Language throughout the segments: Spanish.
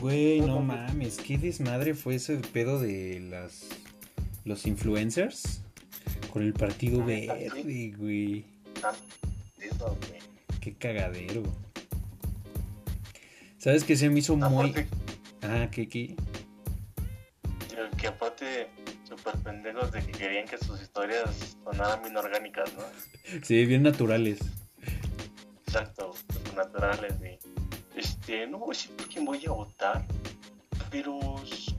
Güey, no mames, qué desmadre fue ese pedo de las los influencers con el partido verde, güey. Qué cagadero. ¿Sabes qué se me hizo muy. Ah, ¿qué, qué? Que aparte, súper pendejos de que querían que sus historias sonaran bien orgánicas, ¿no? Sí, bien naturales. Exacto, naturales. Y, este, no voy a decir por quién voy a votar, pero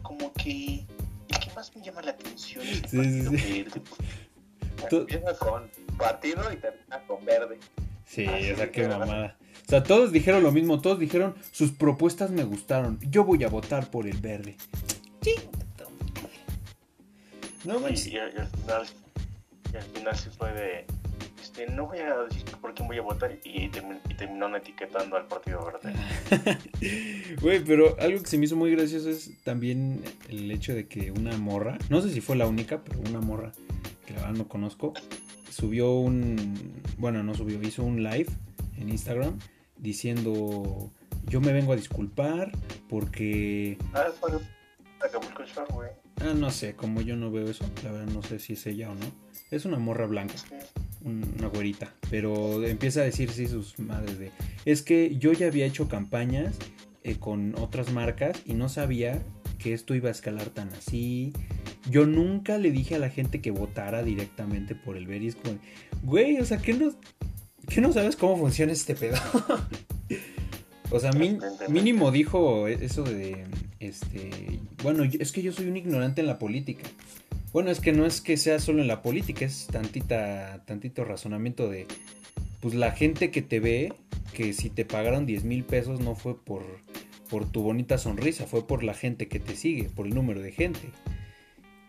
como que el que más me llama la atención es el sí, partido sí, verde. Empieza con partido y termina con verde. Sí, o sea, qué mamada. O sea, todos dijeron lo mismo, todos dijeron, sus propuestas me gustaron, yo voy a votar por el verde. Sí. No manches. Y, al final, y al final sí fue de, este, no voy a decir por quién voy a votar y, terminaron etiquetando al Partido Verde. Güey, pero algo que se me hizo muy gracioso es también el hecho de que una morra, no sé si fue la única, pero una morra que la verdad no conozco, subió un, bueno, no subió, hizo un live en Instagram diciendo, yo me vengo a disculpar porque... Ah, Acapulco güey. Ah, no sé, como yo no veo eso, la verdad no sé si es ella o no. Es una morra blanca, una güerita, pero empieza a decir sí sus madres de... Es que yo ya había hecho campañas eh, con otras marcas y no sabía que esto iba a escalar tan así. Yo nunca le dije a la gente que votara directamente por el como, güey, o sea, ¿qué no, ¿qué no sabes cómo funciona este pedo? o sea, mínimo dijo eso de, este, bueno, es que yo soy un ignorante en la política. Bueno, es que no es que sea solo en la política, es tantita, tantito razonamiento de, pues la gente que te ve, que si te pagaron 10 mil pesos no fue por, por tu bonita sonrisa, fue por la gente que te sigue, por el número de gente.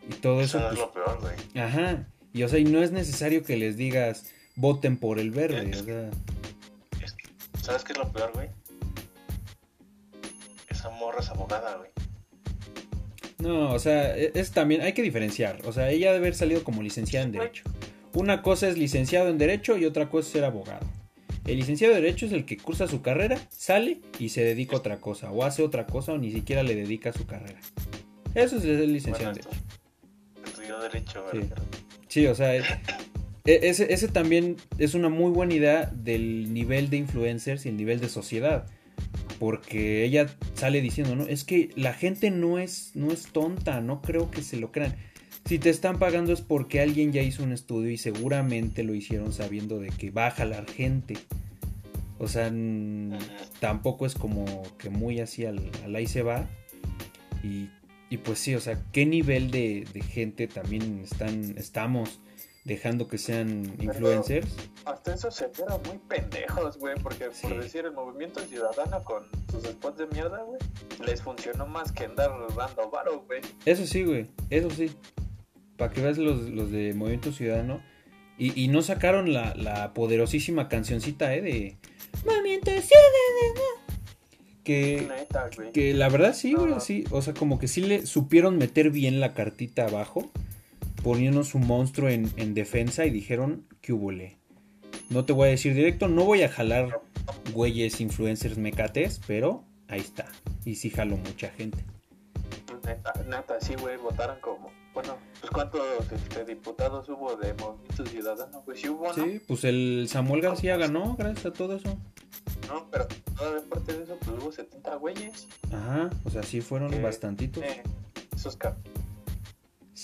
Y todo eso. es pues, lo peor, güey. Ajá. Y o sea, y no es necesario que les digas voten por el verde. o sea. ¿Sabes qué es lo peor, güey? Esa morra es abogada, güey. No, o sea, e, es, también, hay que diferenciar. O sea, ella debe haber salido como licenciada en Derecho. Una cosa es licenciado en Derecho y otra cosa es ser abogado. El licenciado de Derecho es el que cursa su carrera, sale y se dedica a otra cosa, o hace otra cosa, o ni siquiera le dedica a su carrera. Eso es el licenciado en Derecho. Estudió Derecho, sí. sí, o sea, e, ese, ese también es una muy buena idea del nivel de influencers y el nivel de sociedad porque ella sale diciendo, no, es que la gente no es, no es tonta, no creo que se lo crean. Si te están pagando es porque alguien ya hizo un estudio y seguramente lo hicieron sabiendo de que va a jalar gente. O sea, tampoco es como que muy así al, ahí se va. Y, y, pues sí, o sea, ¿qué nivel de, de gente también están, estamos dejando que sean influencers. hasta eso se eran muy pendejos, güey, porque por decir el movimiento ciudadano con sus spots de mierda, güey, les funcionó más que andar dando varo, güey. Eso sí, güey, eso sí. Para que veas los, los de Movimiento Ciudadano. Y, y no sacaron la, la, poderosísima cancioncita, ¿eh? De Movimiento Ciudadano. Que, que la verdad sí, güey, sí. O sea, como que sí le supieron meter bien la cartita abajo poniendo su monstruo en, defensa y dijeron que hubole. No te voy a decir directo, no voy a jalar güeyes influencers mecates, pero ahí está. Y sí jalo mucha gente. Neta, neta, sí, güey, votaron como. Bueno, pues cuántos este, diputados hubo de Movimiento Ciudadano, pues sí hubo, Sí, pues el Samuel García ganó gracias a todo eso. No, pero toda parte de eso, pues hubo 70 güeyes. Ajá, o sea, sí fueron bastantitos. Eh, esos cap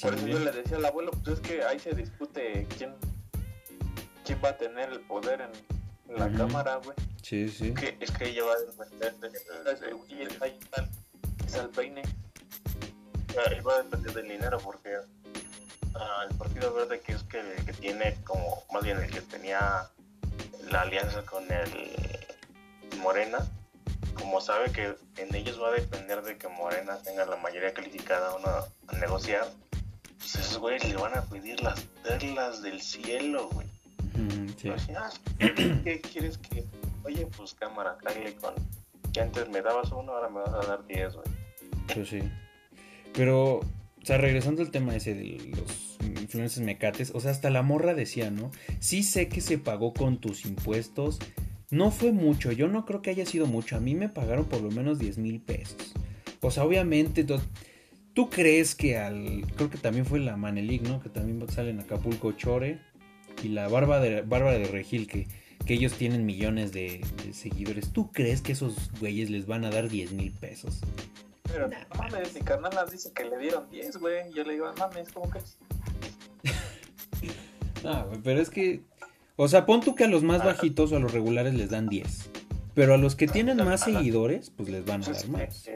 por eso yo le decía al abuelo, pues es que ahí se discute quién, quién va a tener el poder en, la cámara, güey. Sí, sí. Que, es que ella va a depender de, y el, ahí está, el peine. Ahí va a depender del dinero porque uh, el Partido Verde que es que, que tiene como, más bien el que tenía la alianza con el Morena, como sabe que en ellos va a depender de que Morena tenga la mayoría calificada a negociar, pues esos güeyes le van a pedir las perlas del cielo, güey. Ah, ¿Qué quieres que.? Oye, pues cámara, cállate con. Que antes me dabas uno, ahora me vas a dar diez, güey. Pues sí. Pero, o sea, regresando al tema ese de los influencers mecates, o sea, hasta la morra decía, ¿no? Sí sé que se pagó con tus impuestos. No fue mucho, yo no creo que haya sido mucho. A mí me pagaron por lo menos 10 mil pesos. O sea, obviamente, ¿tú crees que al. Creo que también fue la Manelik, ¿no? Que también sale en Acapulco Chore. Y la Bárbara de, Bárbara de Regil, que, que ellos tienen millones de, seguidores. ¿Tú crees que esos güeyes les van a dar 10 mil pesos? Pero no mames, mi carnal dice que le dieron 10, güey. Yo le digo, mames, ¿cómo crees? ah, güey, pero es que. O sea, pon tú que a los más bajitos o a los regulares les dan 10. Pero a los que tienen más seguidores, pues les van a dar más.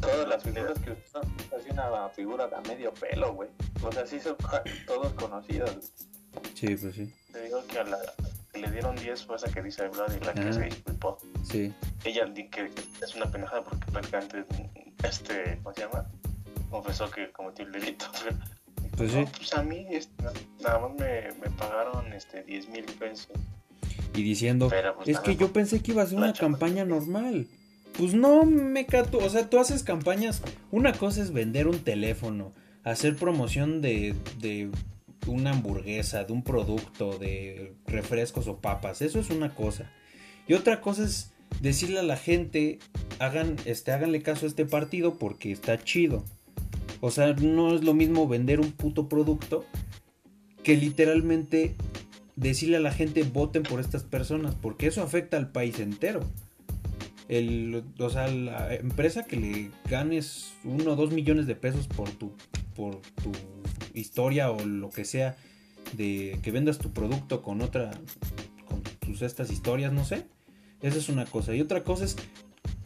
Todas las figuras que son así una figura de medio pelo, güey. O sea, sí son todos conocidos. Sí, pues sí. Te digo que a la que le dieron 10 fue esa que dice Vlad y la que se disculpó. Sí. Ella que es una pendejada porque prácticamente, este, ¿cómo se llama? Confesó que cometió el delito. Pues sí. pues a mí este, nada más me, me pagaron este 10 mil pesos y diciendo, pues, es que yo pensé que iba a ser una campaña normal. Pues no, me cato, o sea, tú haces campañas, una cosa es vender un teléfono, hacer promoción de, de una hamburguesa, de un producto, de refrescos o papas, eso es una cosa. Y otra cosa es decirle a la gente, hagan, este, háganle caso a este partido porque está chido. O sea, no es lo mismo vender un puto producto que literalmente decirle a la gente voten por estas personas, porque eso afecta al país entero. El, o sea, la empresa que le ganes uno o dos millones de pesos por tu, por tu historia o lo que sea, de que vendas tu producto con otra, con tus estas historias, no sé. Esa es una cosa. Y otra cosa es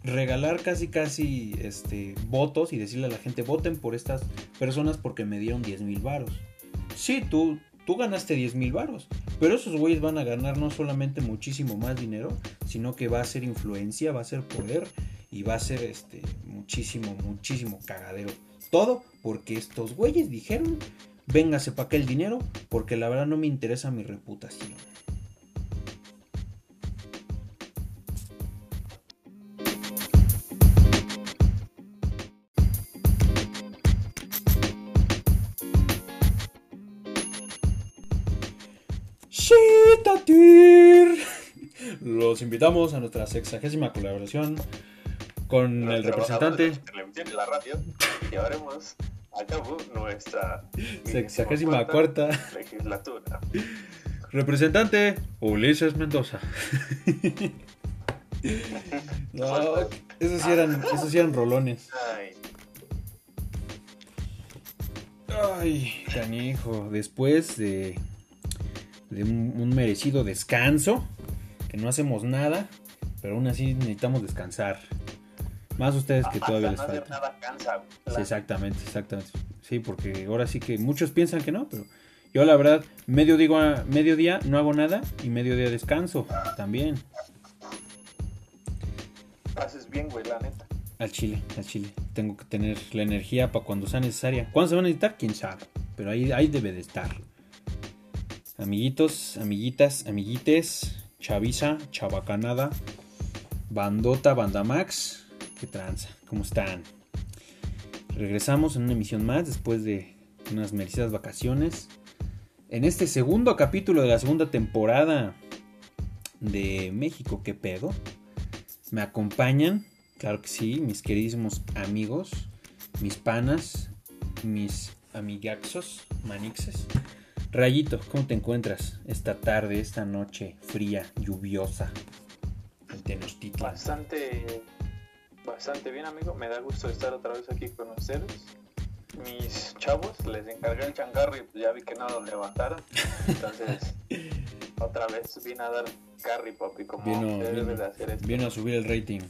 regalar casi casi este votos y decirle a la gente voten por estas personas porque me dieron 10 mil varos. Sí, tú, tú ganaste 10 mil varos. Pero esos güeyes van a ganar no solamente muchísimo más dinero, sino que va a ser influencia, va a ser poder y va a ser este muchísimo, muchísimo cagadero. Todo porque estos güeyes dijeron, véngase para acá el dinero, porque la verdad no me interesa mi reputación. Los invitamos a nuestra sexagésima colaboración con el representante. De la radio llevaremos a cabo nuestra sexagésima cuarta legislatura. Representante Ulises Mendoza. no, esos sí eran, esos sí eran rolones. Ay. Ay, canijo. Después de de un, merecido descanso, que no hacemos nada, pero aún así necesitamos descansar. Más ustedes que todavía les falta. sí, exactamente, exactamente. Sí, porque ahora sí que muchos piensan que no, pero yo la verdad, medio digo a mediodía no hago nada y mediodía descanso también. Haces bien, güey, la neta. Al chile, al chile. Tengo que tener la energía para cuando sea necesaria. ¿Cuándo se va a necesitar? Quién sabe. Pero ahí, ahí debe de estar. Amiguitos, amiguitas, amiguites, chaviza, chavacanada, bandota, bandamax, qué tranza, ¿cómo están? Regresamos en una emisión más después de unas merecidas vacaciones. En este segundo capítulo de la segunda temporada de México, ¿qué pedo? Me acompañan, claro que sí, mis queridísimos amigos, mis panas, mis amigaxos, manixes. Rayito, ¿cómo te encuentras esta tarde, esta noche fría, lluviosa en Tenochtitlan? Bastante, bastante bien, amigo. Me da gusto estar otra vez aquí con ustedes. Mis chavos, les encargué el changarro y ya vi que no lo levantaron. Entonces, otra vez vine a dar carry, papi, como vino, debe de hacer esto. Vino a subir el rating.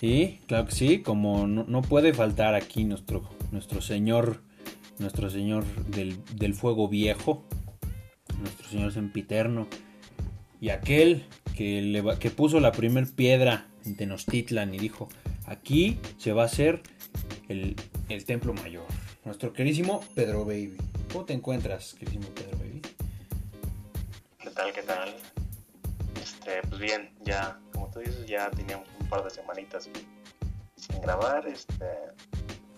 Y claro que sí, como no, no, puede faltar aquí nuestro, nuestro señor nuestro Señor del, fuego viejo, nuestro Señor sempiterno, y aquel que, que puso la primer piedra en Tenochtitlan y dijo, aquí se va a hacer el, templo mayor. Nuestro querísimo Pedro Baby. ¿Cómo te encuentras, querísimo Pedro Baby? ¿Qué tal, qué tal? Este, pues bien, ya, como tú dices, ya teníamos un par de semanitas sin grabar, este,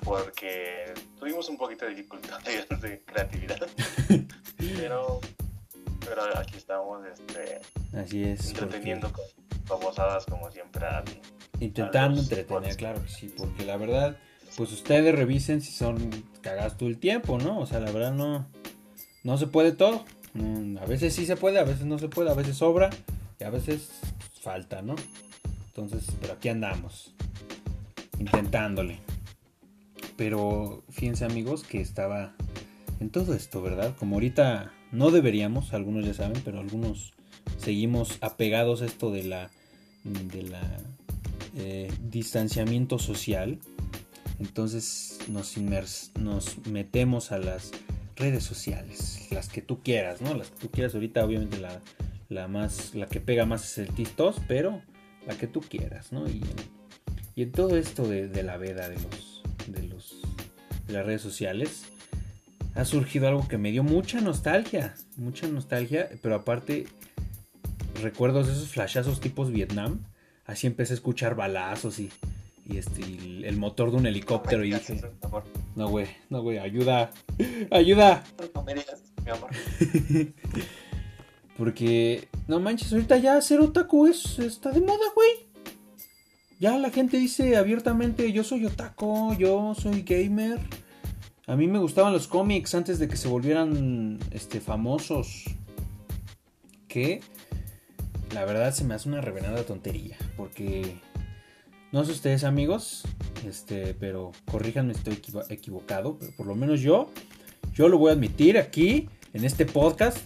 porque tuvimos un poquito de dificultad de, creatividad. pero, pero aquí estamos este, Así es, entreteniendo con, babosadas como siempre. a- Intentando a entretener, claro que sí, porque la verdad, pues ustedes revisen si son cagadas todo el tiempo, ¿no? O sea, la verdad no, no se puede todo. Mm, A veces sí se puede, a veces no se puede, a veces sobra y a veces falta, ¿no? Entonces, pero aquí andamos, intentándole. Pero fíjense amigos que estaba en todo esto, ¿verdad? Como ahorita no deberíamos, algunos ya saben, pero algunos seguimos apegados a esto de la, de la eh, distanciamiento social. Entonces nos, inmers- nos metemos a las redes sociales, las que tú quieras, ¿no? Las que tú quieras. Ahorita obviamente la, la más, la que pega más es el TikTok, pero la que tú quieras, ¿no? Y en, y en todo esto de, de la veda de los, las redes sociales, ha surgido algo que me dio mucha nostalgia, mucha nostalgia, pero aparte recuerdos de esos flashazos tipos Vietnam, así empecé a escuchar balazos y, y este, y el motor de un helicóptero y dije, no güey, no güey, ayuda, ayuda, No me digas, mi amor. porque no manches, ahorita ya ser otaku es, está de moda, güey. Ya la gente dice abiertamente, yo soy otaku, yo soy gamer. A mí me gustaban los cómics antes de que se volvieran este, famosos. Que la verdad se me hace una reverenda tontería. Porque no sé ustedes amigos, este, pero corríjanme estoy equivo- equivocado. Pero por lo menos yo, yo lo voy a admitir aquí, en este podcast,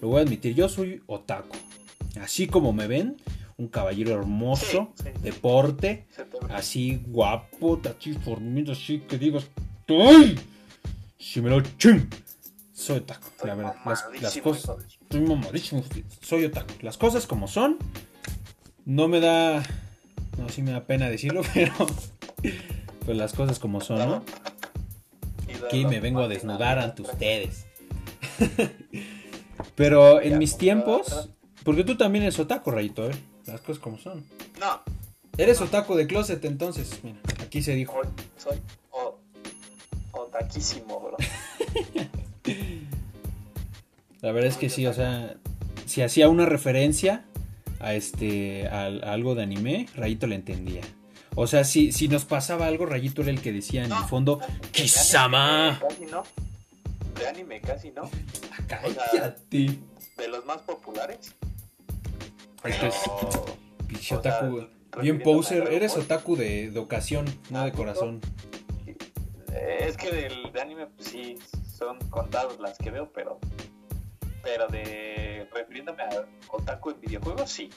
lo voy a admitir. Yo soy otaku. Así como me ven, un caballero hermoso, Sí, sí. deporte, así guapo, así formido, así que digas, ¡ay! Si me lo ching. Soy otaku, la verdad. Las, cosas. Estoy mamadísimo, soy otaku. Las cosas como son. No me da. No, sí me da pena decirlo, pero. Pues las cosas como son, ¿no? Aquí me vengo a desnudar ante ustedes. Pero en mis tiempos. Porque tú también eres otaku, Rayito, ¿eh? Las cosas como son. No, Eres otaku de closet, entonces. Mira, aquí se dijo. soy, soy o, otaquísimo, bro. La verdad es que sí, o sea, si hacía una referencia a este a, a algo de anime, Rayito le entendía. O sea, si, si nos pasaba algo, Rayito era el que decía en el No. fondo, De ¡Kisama! anime Casi no. De anime casi no. ¡Cállate! De los más populares. Este pinche otaku. Bien poser, eres otaku de, de ocasión, no de corazón. eh, Es que del de anime, pues sí, son contados las que veo, pero. Pero de. Refiriéndome a otaku en videojuegos, sí.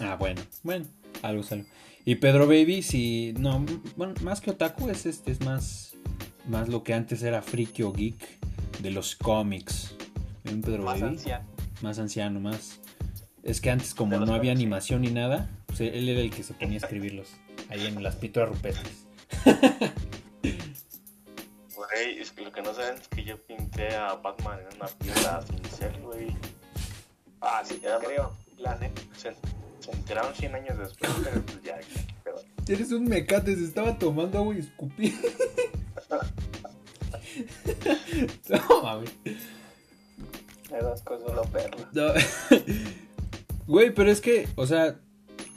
Ah, bueno, bueno, algo es algo. Y Pedro Baby, si no, bueno, más que otaku es este, es más, más lo que antes era friki o geek de los cómics. Pedro Más Baby, anciano. más anciano, más. Es que antes como no había animación ni nada, pues él era el que se ponía a escribirlos ahí en las pinturas rupestres. Güey, es que lo que no saben es que yo pinté a Batman en una piedra cincel, güey. Ah, sí, te creo. La neta. Se, se enteraron 100 años después, pero pues ya, pero Eres un mecate, se estaba tomando agua y escupí. no mames. Me das cosas lo perla. No. Güey, pero es que, o sea,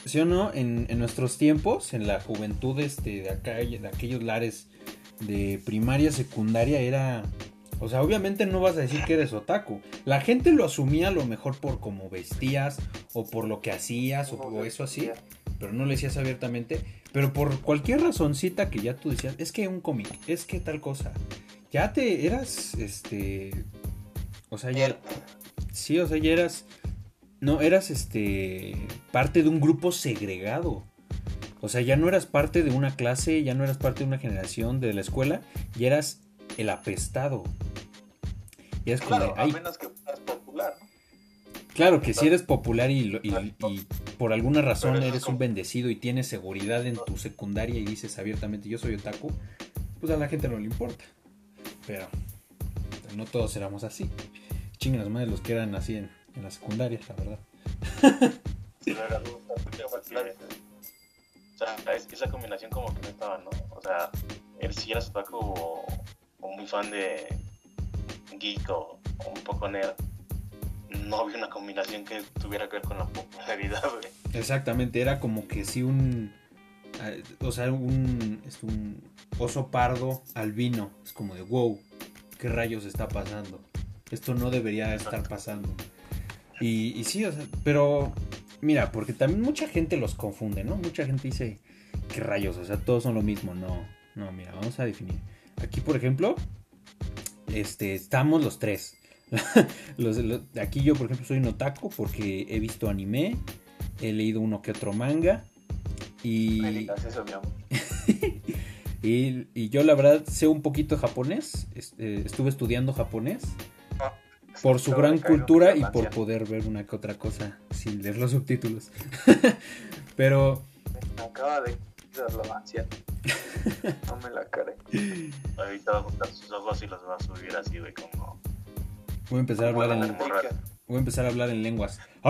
¿sí o no? En, en nuestros tiempos, en la juventud este, de acá, de aquellos lares de primaria, secundaria, era. O sea, obviamente no vas a decir que eres otaku. La gente lo asumía a lo mejor por cómo vestías, o por lo que hacías, o, o eso así, pero no lo decías abiertamente. Pero por cualquier razoncita que ya tú decías, es que un cómic, es que tal cosa. Ya te eras, este. O sea, ya. Sí, o sea, ya eras. No, eras este. parte de un grupo segregado. O sea, ya no eras parte de una clase, ya no eras parte de una generación de la escuela, ya eras el apestado. Y es como, Claro, de, a "Ay, menos que fueras popular, ¿no? claro que si eres popular y, lo- y- y por alguna razón eres un como- bendecido y tienes seguridad en tu secundaria y dices abiertamente yo soy otaku, pues a la gente no le importa. Pero no todos éramos así. Chinguen las madres los que eran así en, en la secundaria, la verdad. era o sea, es- esa combinación como que no estaba, ¿no? O sea, él si eras otaku o, o muy fan de geek o, o un poco nerd, no había una combinación que tuviera que ver con la popularidad, güey. Exactamente, era como que si un. eh, O sea, un, es un oso pardo albino. Es como de wow, ¿qué rayos está pasando? Esto no debería estar pasando. Y, y sí, o sea, pero mira, porque también mucha gente los confunde, ¿no? Mucha gente dice, ¿qué rayos? O sea, todos son lo mismo. No, no, mira, vamos a definir. Aquí, por ejemplo, este, estamos los tres. Los- los- aquí yo, por ejemplo, soy un otaku porque he visto anime, he leído uno que otro manga y, digas eso, mi amor. y, y yo la verdad sé un poquito japonés, es- eh, estuve estudiando japonés por su gran cultura y por poder ver una que otra cosa sin leer los subtítulos. Pero Me acaba de quitar la ansia. No me la care. Ahorita va a juntar sus ojos y los va a subir así, güey, como. voy a empezar a hablar en, Como- voy a empezar a hablar en lenguas.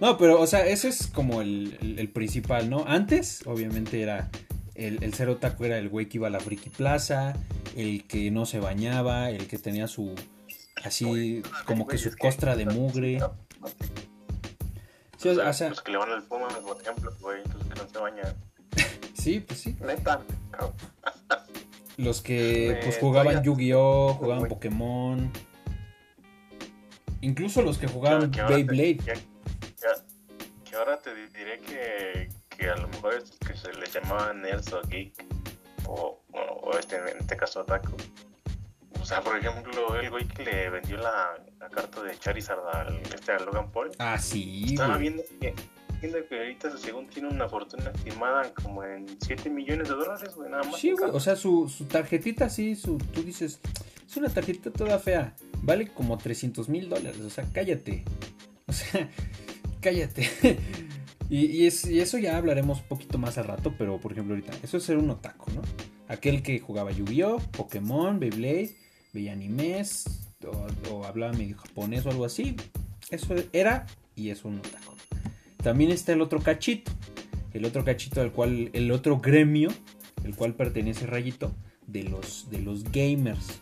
No, pero, o sea, ese es como el, el- el principal, ¿no? Antes, obviamente, era. El, el ser otaku era el güey que iba a la friki plaza, el que no se bañaba, el que tenía su. Así, como que su costra de mugre. Sí, o sea, los que le van al Puma, por ejemplo, güey, los que no se bañan. sí, pues sí. Neta. Los que pues Eh, jugaban Yu-Gi-Oh, jugaban. Pokémon. Incluso los que jugaban Beyblade. Que, ahora te que, a lo mejor estos que se les llamaban nerds o geek, o, este, en este caso Otaku. O sea, por ejemplo, el güey que le vendió la, la carta de Charizard al, este, a Logan Paul. Ah, sí, Estaba viendo que, viendo que ahorita según tiene una fortuna estimada como en 7 millones de dólares, güey, nada más. Sí, güey. O sea, su, su tarjetita, sí, su, tú dices, es una tarjetita toda fea. Vale como 300 mil dólares. O sea, cállate. O sea, cállate. Y, es- eso ya hablaremos un poquito más al rato, pero por ejemplo ahorita, eso es ser un otaku, ¿no? Aquel que jugaba Yu-Gi-Oh, Pokémon, Beyblade, veía animes, o, hablaba medio japonés o algo así. Eso era y es un otaku. También está el otro cachito, el otro cachito al cual, el otro gremio, el cual pertenece Rayito, de los, de los gamers.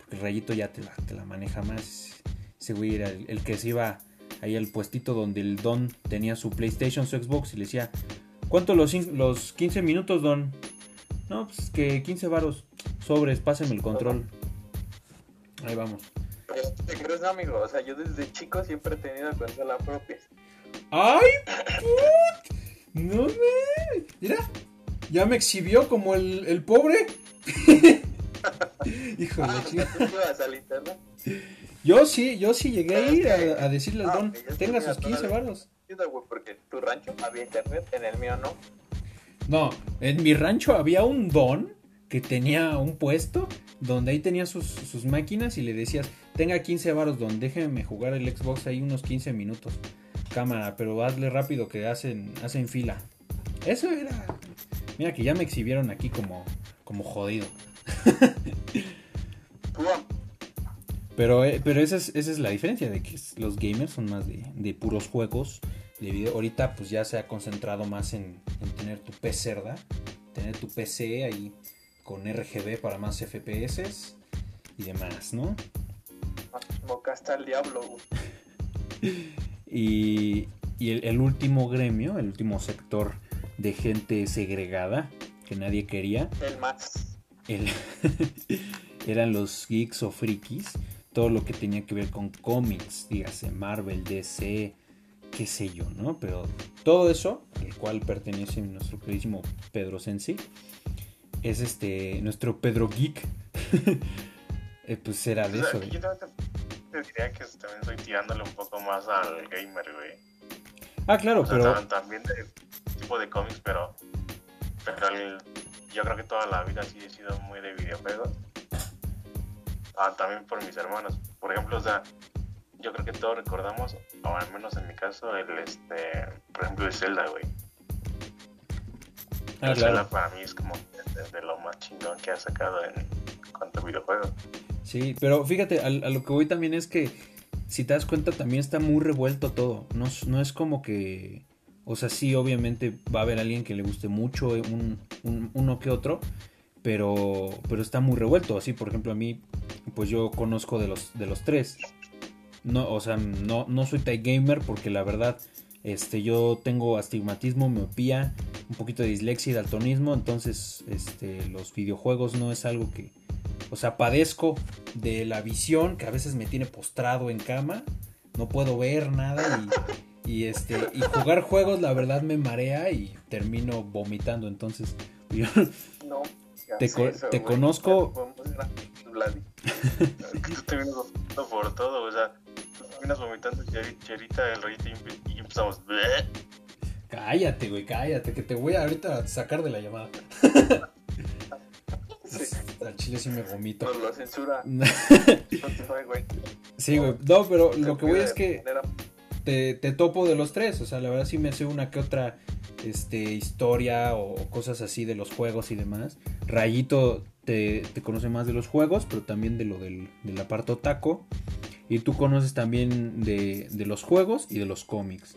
Porque Rayito ya te la, te la maneja más. Ese güey era el, el que se iba ahí al puestito donde el Don tenía su PlayStation, su Xbox y le decía, ¿cuánto los, los 15 minutos, Don? No, pues que 15 varos. Sobres, pásenme el control. Ahí vamos. Pero te crees, amigo. O sea, yo desde chico siempre he tenido consola propia. ¡Ay, put! ¡No me! Mira, ya me exhibió como el, el pobre. Híjole, Ah, chica. ¿tú ibas al internet? Yo sí, yo sí llegué a ir a, a decirle al Ah, Don, tenga sus 15 mirando. varos. Chido, güey, porque tu rancho había internet, en el mío no. No, en mi rancho había un Don que tenía un puesto donde ahí tenía sus, sus máquinas y le decías, tenga 15 varos, Don, déjeme jugar el Xbox ahí unos 15 minutos. Cámara, pero hazle rápido que hacen, hacen fila. Eso era... Mira que ya me exhibieron aquí como, como jodido. Pero, eh, pero esa, es, esa es la diferencia, de que los gamers son más de, de puros juegos de video. Ahorita pues ya se ha concentrado más en, en tener tu PC, ¿verdad? Tener tu PC ahí con RGB para más FPS y demás, ¿no? Mocaste al diablo, güey. Y, y el, el último gremio, el último sector de gente segregada que nadie quería, El más. el- eran los geeks o frikis, todo lo que tenía que ver con cómics, dígase Marvel, DC, qué sé yo, ¿no? Pero todo eso, al cual pertenece nuestro queridísimo Pedro Sensi, es este, nuestro Pedro Geek, Eh, pues era de O sea, eso. yo también te, te diría que también estoy tirándole un poco más al gamer, güey. Ah, claro, O sea, pero... tam- también de tipo de cómics, pero, pero el- yo creo que toda la vida sí he sido muy de videojuegos. Ah, también por mis hermanos. Por ejemplo, o sea, yo creo que todos recordamos, o al menos en mi caso, el este, por ejemplo, el Zelda, güey. Ah, el Zelda para mí es como de, de lo más chingón que ha sacado en cuanto a videojuegos. Sí, pero fíjate, al- a, lo que voy también es que si te das cuenta también está muy revuelto todo. No, es- no es como que, o sea, sí, obviamente va a haber alguien que le guste mucho eh, un, un- uno que otro, pero, pero está muy revuelto. Así, por ejemplo, a mí, pues yo conozco de los, de los tres. no, o sea, no, no soy type gamer porque la verdad, este, yo tengo astigmatismo, miopía, un poquito de dislexia y daltonismo, entonces, este, los videojuegos no es algo que, o sea, padezco de la visión que a veces me tiene postrado en cama, no puedo ver nada y, este, y jugar juegos la verdad me marea y termino vomitando, entonces, No. Te hagas co- eso, te güey. conozco-. Tú te vienes vomitando por todo, o sea, tú te vienes vomitando cheri- cherita, el reyito y empe- y empezamos. Cállate, güey, cállate, que te voy a ahorita sacar de la llamada. Sí. Al chile sí me vomito. Nos lo censura Spotify, güey. Sí, güey. No, pero lo que voy es que te, te topo de los tres. O sea, la verdad sí me sé una que otra este, historia o cosas así de los juegos y demás. Rayito te, te conoce más de los juegos, pero también de lo del, del aparto taco. Y tú conoces también de, de los juegos y de los cómics.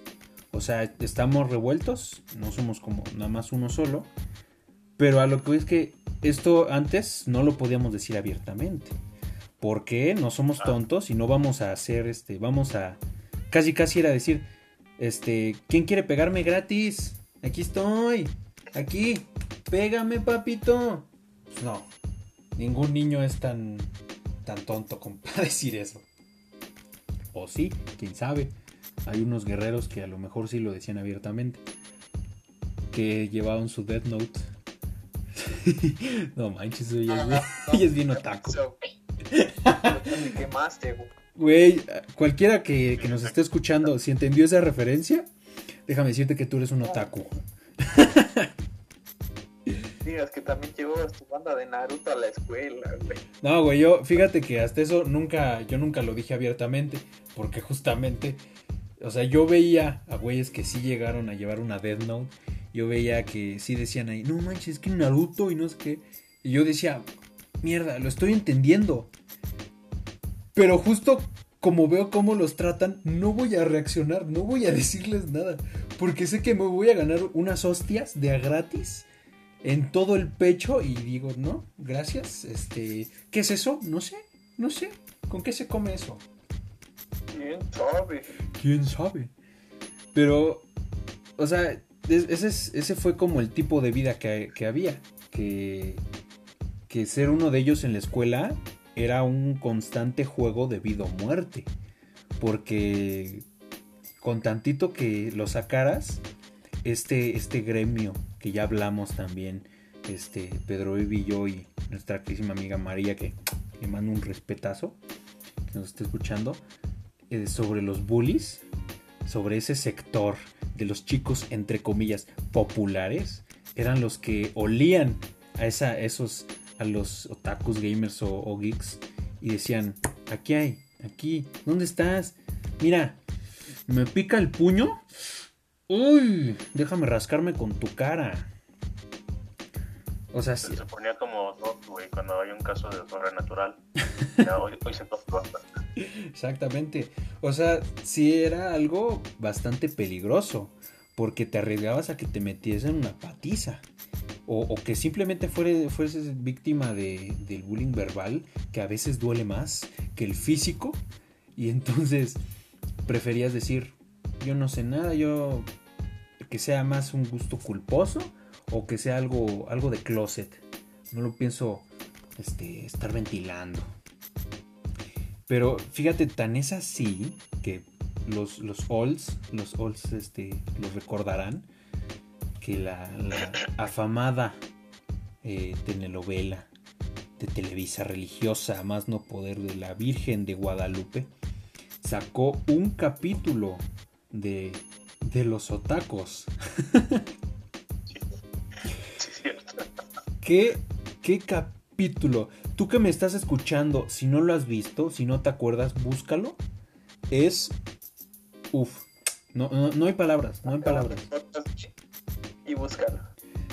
O sea, estamos revueltos, no somos como nada más uno solo. Pero a lo que es que esto antes no lo podíamos decir abiertamente. Porque no somos tontos y no vamos a hacer este, vamos a casi casi era decir, este, ¿quién quiere pegarme gratis? Aquí estoy. Aquí. Pégame, papito. Pues no. Ningún niño es tan tan tonto como para decir eso. O sí, quién sabe. Hay unos guerreros que a lo mejor sí lo decían abiertamente. Que llevaban su Death Note. no manches, oye, es bien, es bien otaku. Me quemaste, güey. Güey, cualquiera que, que nos esté escuchando, si entendió esa referencia, déjame decirte que tú eres un otaku. Digas que también llevabas tu banda de Naruto a la escuela, güey. No, güey, yo, fíjate que hasta eso nunca, yo nunca lo dije abiertamente, porque justamente, o sea, yo veía a güeyes que sí llegaron a llevar una Death Note, yo veía que sí decían ahí, no manches, es que Naruto y no sé qué, y yo decía, mierda, lo estoy entendiendo, pero justo como veo cómo los tratan, no voy a reaccionar, no voy a decirles nada, porque sé que me voy a ganar unas hostias de a gratis en todo el pecho y digo, no, gracias, este, ¿qué es eso? No sé, no sé, ¿con qué se come eso? ¿Quién sabe? ¿Quién sabe? Pero, o sea, es- ese, es- ese fue como el tipo de vida que, que había, que, que ser uno de ellos en la escuela era un constante juego de vida o muerte, porque con tantito que lo sacaras, este, este gremio que ya hablamos también, este Pedro Evi y yo y nuestra querísima amiga María, que le mando un respetazo, que nos está escuchando, eh, sobre los bullies, sobre ese sector de los chicos, entre comillas, populares, eran los que olían a esa, esos, a los otakus, gamers o, o geeks, y decían, aquí hay, aquí, ¿dónde estás? Mira, me pica el puño. Uy, déjame rascarme con tu cara. O sea, sí, Se ponía como güey, cuando hay un caso de sobrenatural. Ya, hoy, hoy se. Exactamente. O sea, sí era algo bastante peligroso. Porque te arriesgabas a que te metiesen una patiza. O, que simplemente fuere- fueses víctima de, del bullying verbal, que a veces duele más que el físico. Y entonces preferías decir, yo no sé nada, yo que sea más un gusto culposo o que sea algo, algo de closet. No lo pienso este, estar ventilando. Pero fíjate, tan es así que los, los olds, los olds este, los recordarán, que la, afamada eh, telenovela de Televisa religiosa, más no poder, de la Virgen de Guadalupe, sacó un capítulo de, de los otacos. ¿Qué, ¿Qué capítulo? Tú que me estás escuchando, si no lo has visto, si no te acuerdas, búscalo. Es... Uf. No, no, no hay palabras, no hay palabras. Y búscalo.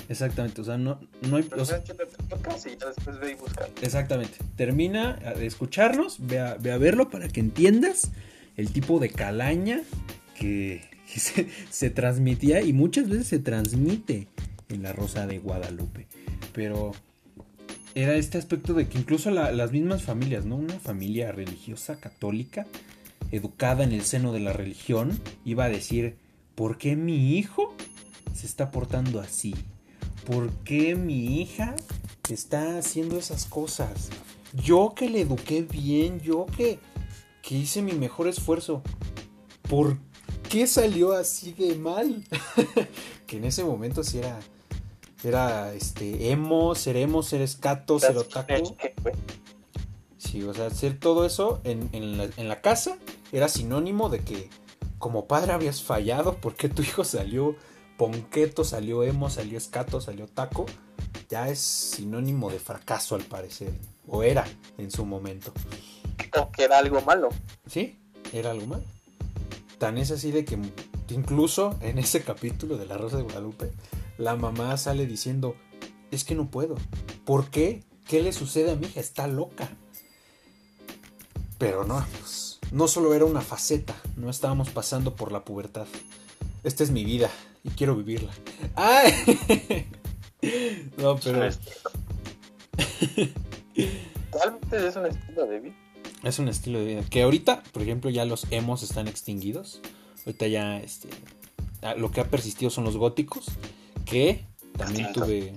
Exactamente, o sea, no, no hay... o sea, y ya después ve y búscalo. exactamente. Termina de escucharnos, ve a, ve a verlo para que entiendas el tipo de calaña que, que se, se transmitía y muchas veces se transmite en la Rosa de Guadalupe. Pero era este aspecto de que incluso la- las mismas familias, ¿no? Una familia religiosa católica educada en el seno de la religión, iba a decir, ¿por qué mi hijo se está portando así? ¿Por qué mi hija está haciendo esas cosas? Yo que le eduqué bien, yo que, que hice mi mejor esfuerzo, ¿por qué salió así de mal? que en ese momento sí era, era este, emo, ser emo, ser escato, ser otaku. Sí, o sea, hacer todo eso en, en, la, en la casa era sinónimo de que como padre habías fallado porque tu hijo salió ponqueto, salió emo, salió escato, salió taco, ya es sinónimo de fracaso al parecer, o era en su momento. O que era algo malo. Sí, era algo malo. Tan es así de que incluso en ese capítulo de La Rosa de Guadalupe, la mamá sale diciendo, es que no puedo. ¿Por qué? ¿Qué le sucede a mi hija? Está loca. Pero no, pues, no solo era una faceta, no estábamos pasando por la pubertad. Esta es mi vida y quiero vivirla. ¡Ay! No, pero. Realmente es un estilo de vida. Es un estilo de vida. Que ahorita, por ejemplo, ya los emos están extinguidos. Ahorita ya este, lo que ha persistido son los góticos. Que también tuve.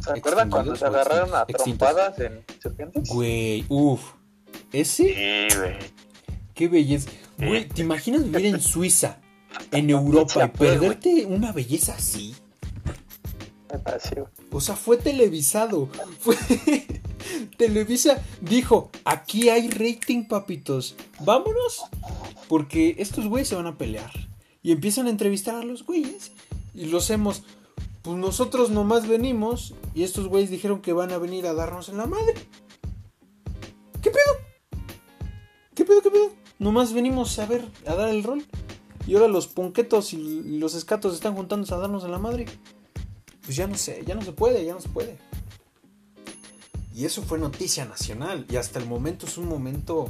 ¿Se acuerdan cuando se agarraron a trompadas en serpientes? Güey, uff. Ese. Sí, güey. Qué belleza. Güey, ¿te imaginas vivir en Suiza? En Europa y perderte una belleza así. Me pareció. O sea, fue televisado. Fue... Televisa dijo, aquí hay rating, papitos. Vámonos. Porque estos güeyes se van a pelear. Y empiezan a entrevistar a los güeyes. Y los hemos... Pues nosotros nomás venimos. Y estos güeyes dijeron que van a venir a darnos en la madre. ¿Qué pedo? ¿Qué pedo, qué pedo? Nomás venimos a ver, a dar el rol. Y ahora los ponquetos y los escatos están juntándose a darnos en la madre. Pues ya no sé, ya no se puede, ya no se puede. Y eso fue noticia nacional. Y hasta el momento es un momento.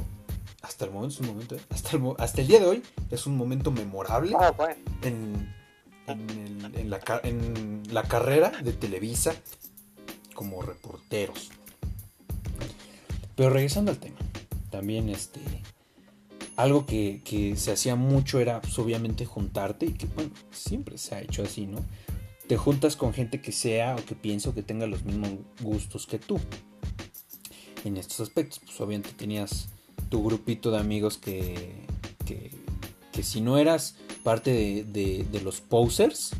Hasta el momento es un momento, ¿eh? hasta, el, hasta el día de hoy es un momento memorable Ah, bueno. en, en, el- en la, en la carrera de Televisa como reporteros. Pero regresando al tema, también este algo que, que se hacía mucho era pues, obviamente juntarte y que bueno, siempre se ha hecho así, ¿no? Te juntas con gente que sea o que piense o que tenga los mismos gustos que tú. En estos aspectos, pues obviamente tenías tu grupito de amigos que, que, que si no eras parte de, de- de los posers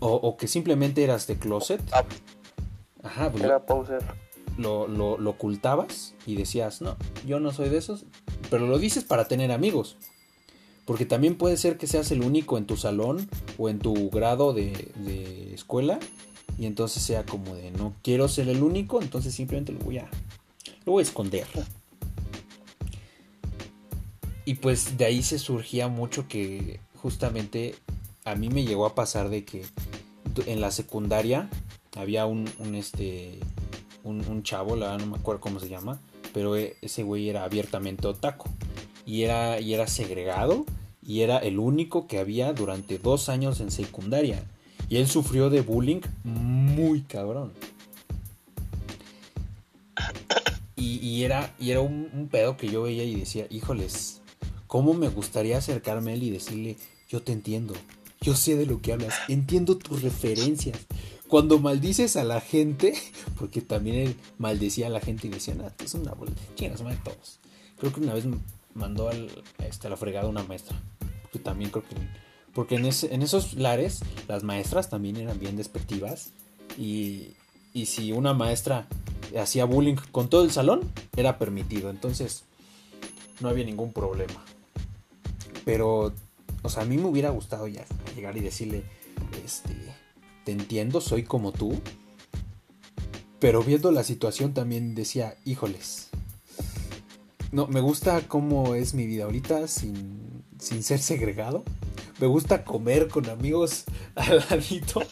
o, o que simplemente eras de closet, Ah, ajá, pues, Era poser. lo, lo, lo ocultabas y decías, no, yo no soy de esos, pero lo dices para tener amigos. Porque también puede ser que seas el único en tu salón o en tu grado de, de escuela y entonces sea como de no quiero ser el único, entonces simplemente lo voy a, lo voy a esconder. Y pues de ahí se surgía mucho que justamente a mí me llegó a pasar de que en la secundaria había un, este un, chavo, la no me acuerdo cómo se llama, pero e- ese güey era abiertamente otaku y era, y era segregado y era el único que había durante dos años en secundaria y él sufrió de bullying muy cabrón. Y, y era, y era un, un pedo que yo veía y decía, híjoles, ¿cómo me gustaría acercarme a él y decirle, yo te entiendo, yo sé de lo que hablas, entiendo tus referencias. Cuando maldices a la gente, porque también él maldecía a la gente y decía, nada, es una bola, chingas, madre todos. Creo que una vez mandó al, este, a la fregada una maestra, porque también creo que, porque en esos lares las maestras también eran bien despectivas y, y si una maestra hacía bullying con todo el salón, era permitido, entonces no había ningún problema. Pero, o sea, a mí me hubiera gustado ya llegar y decirle, este, te entiendo, soy como tú. Pero viendo la situación también decía, híjoles. No, me gusta cómo es mi vida ahorita sin, sin ser segregado. Me gusta comer con amigos al ladito.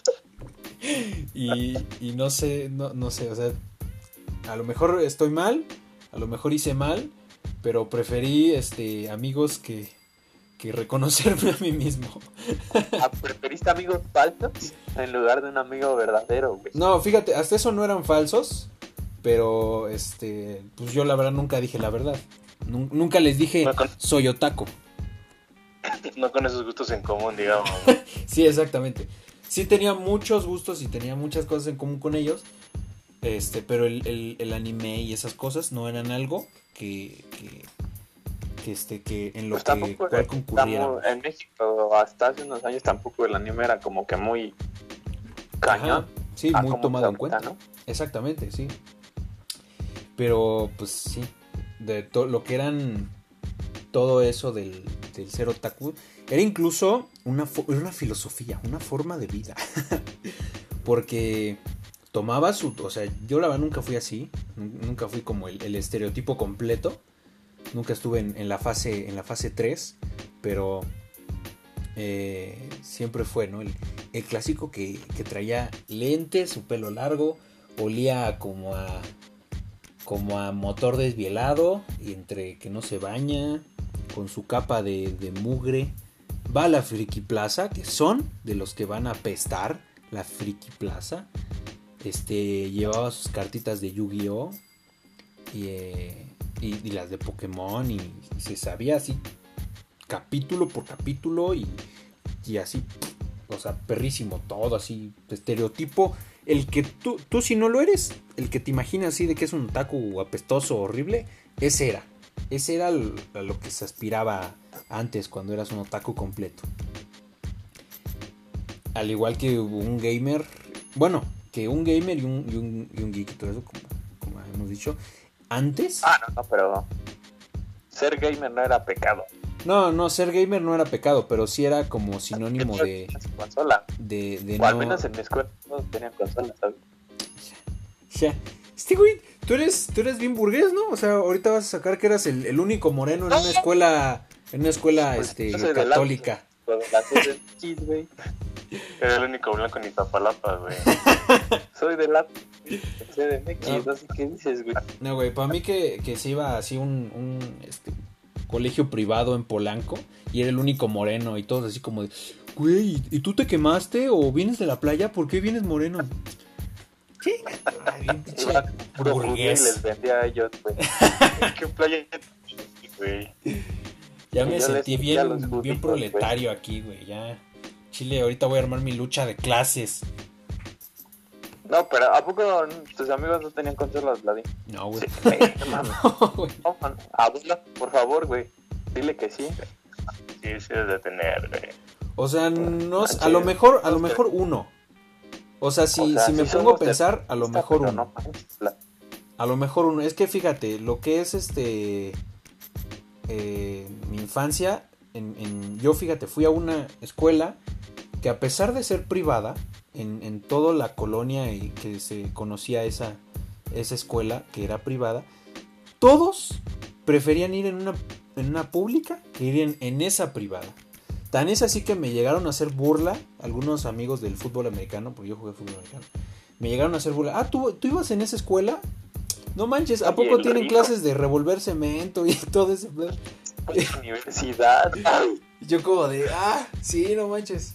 Y, y no sé, no, no sé, o sea, a lo mejor estoy mal, a lo mejor hice mal, pero preferí este amigos que, que reconocerme a mí mismo. ¿Preferiste amigos falsos en lugar de un amigo verdadero, güey? No, fíjate, hasta eso no eran falsos, Pero, este, pues yo la verdad nunca dije la verdad. Nunca les dije, soy otaku. No con esos gustos en común, digamos. sí, exactamente. Sí tenía muchos gustos y tenía muchas cosas en común con ellos. Este, pero el, anime y esas cosas no eran algo que, que, este, que en lo pues que cual concurriera. En México hasta hace unos años tampoco el anime era como que muy cañón. Sí, muy tomado en cuenta. ¿no? Exactamente, sí. Pero pues sí, de todo lo que eran todo eso del, del ser otaku, era incluso una, una filosofía, una forma de vida. Porque tomaba su, o sea, yo la verdad nunca fui así, nunca fui como el, estereotipo completo, nunca estuve en, la fase, en la fase 3, pero eh, siempre fue, ¿no? El, clásico que, que, traía lentes, su pelo largo, olía como a como a motor desvielado y entre que no se baña, con su capa de, mugre, va a la Friki Plaza, que son de los que van a pestar la Friki Plaza. Este, llevaba sus cartitas de Yu-Gi-Oh! Eh, y, las de Pokémon y, se sabía así capítulo por capítulo y, y así, o sea, perrísimo todo, así, estereotipo el que tú, tú si no lo eres, el que te imaginas así de que es un taco apestoso, horrible, ese era. Ese era lo que se aspiraba antes cuando eras un otaku completo. Al igual que un gamer, bueno, que un gamer y un, y un, geek, todo eso, como, hemos dicho, antes. Ah, no, no, pero ser gamer no era pecado. No, no, ser gamer no era pecado, pero sí era como sinónimo de. Consola. De, de o al menos en mi escuela no tenían consola, ¿sabes? Ya. Este güey, tú eres, tú eres bien burgués, ¿no? O sea, ahorita vas a sacar que eras el, el único moreno en una escuela, en una escuela pues, este, católica. Era el único blanco en Iztapalapa, güey. Soy de CDMX, no. sé qué dices, güey. No, güey, para mí que, que se iba así un, un este, colegio privado en Polanco y era el único moreno y todos así como de, güey, ¿y tú te quemaste o vienes de la playa? ¿Por qué vienes moreno? ¿Qué? Ay, bien les vendía a ellos, güey. ¿Qué playa? Güey. Ya me sentí bien, bien proletario aquí, güey. Ya. Chile, ahorita voy a armar mi lucha de clases. No, pero ¿a poco tus amigos no tenían consolas, Vladimir? No, güey. Abuela, por favor, güey. Dile que sí. Sí, sí debe de tener, güey. O sea, no, a lo mejor, a lo mejor uno. O sea, si, si me pongo a pensar, a lo mejor uno. A lo mejor uno. Es que fíjate, lo que es este. Eh, mi infancia, en, en, yo fíjate, fui a una escuela que a pesar de ser privada, en, en toda la colonia y que se conocía esa, esa escuela que era privada, todos preferían ir en una, en una pública que ir en, esa privada. Tan es así que me llegaron a hacer burla algunos amigos del fútbol americano, porque yo jugué fútbol americano. Me llegaron a hacer burla. Ah, ¿tú, tú ibas en esa escuela? No manches, ¿a poco tienen clases de revolver cemento y todo ese Universidad. Yo como de, ah, sí, no manches.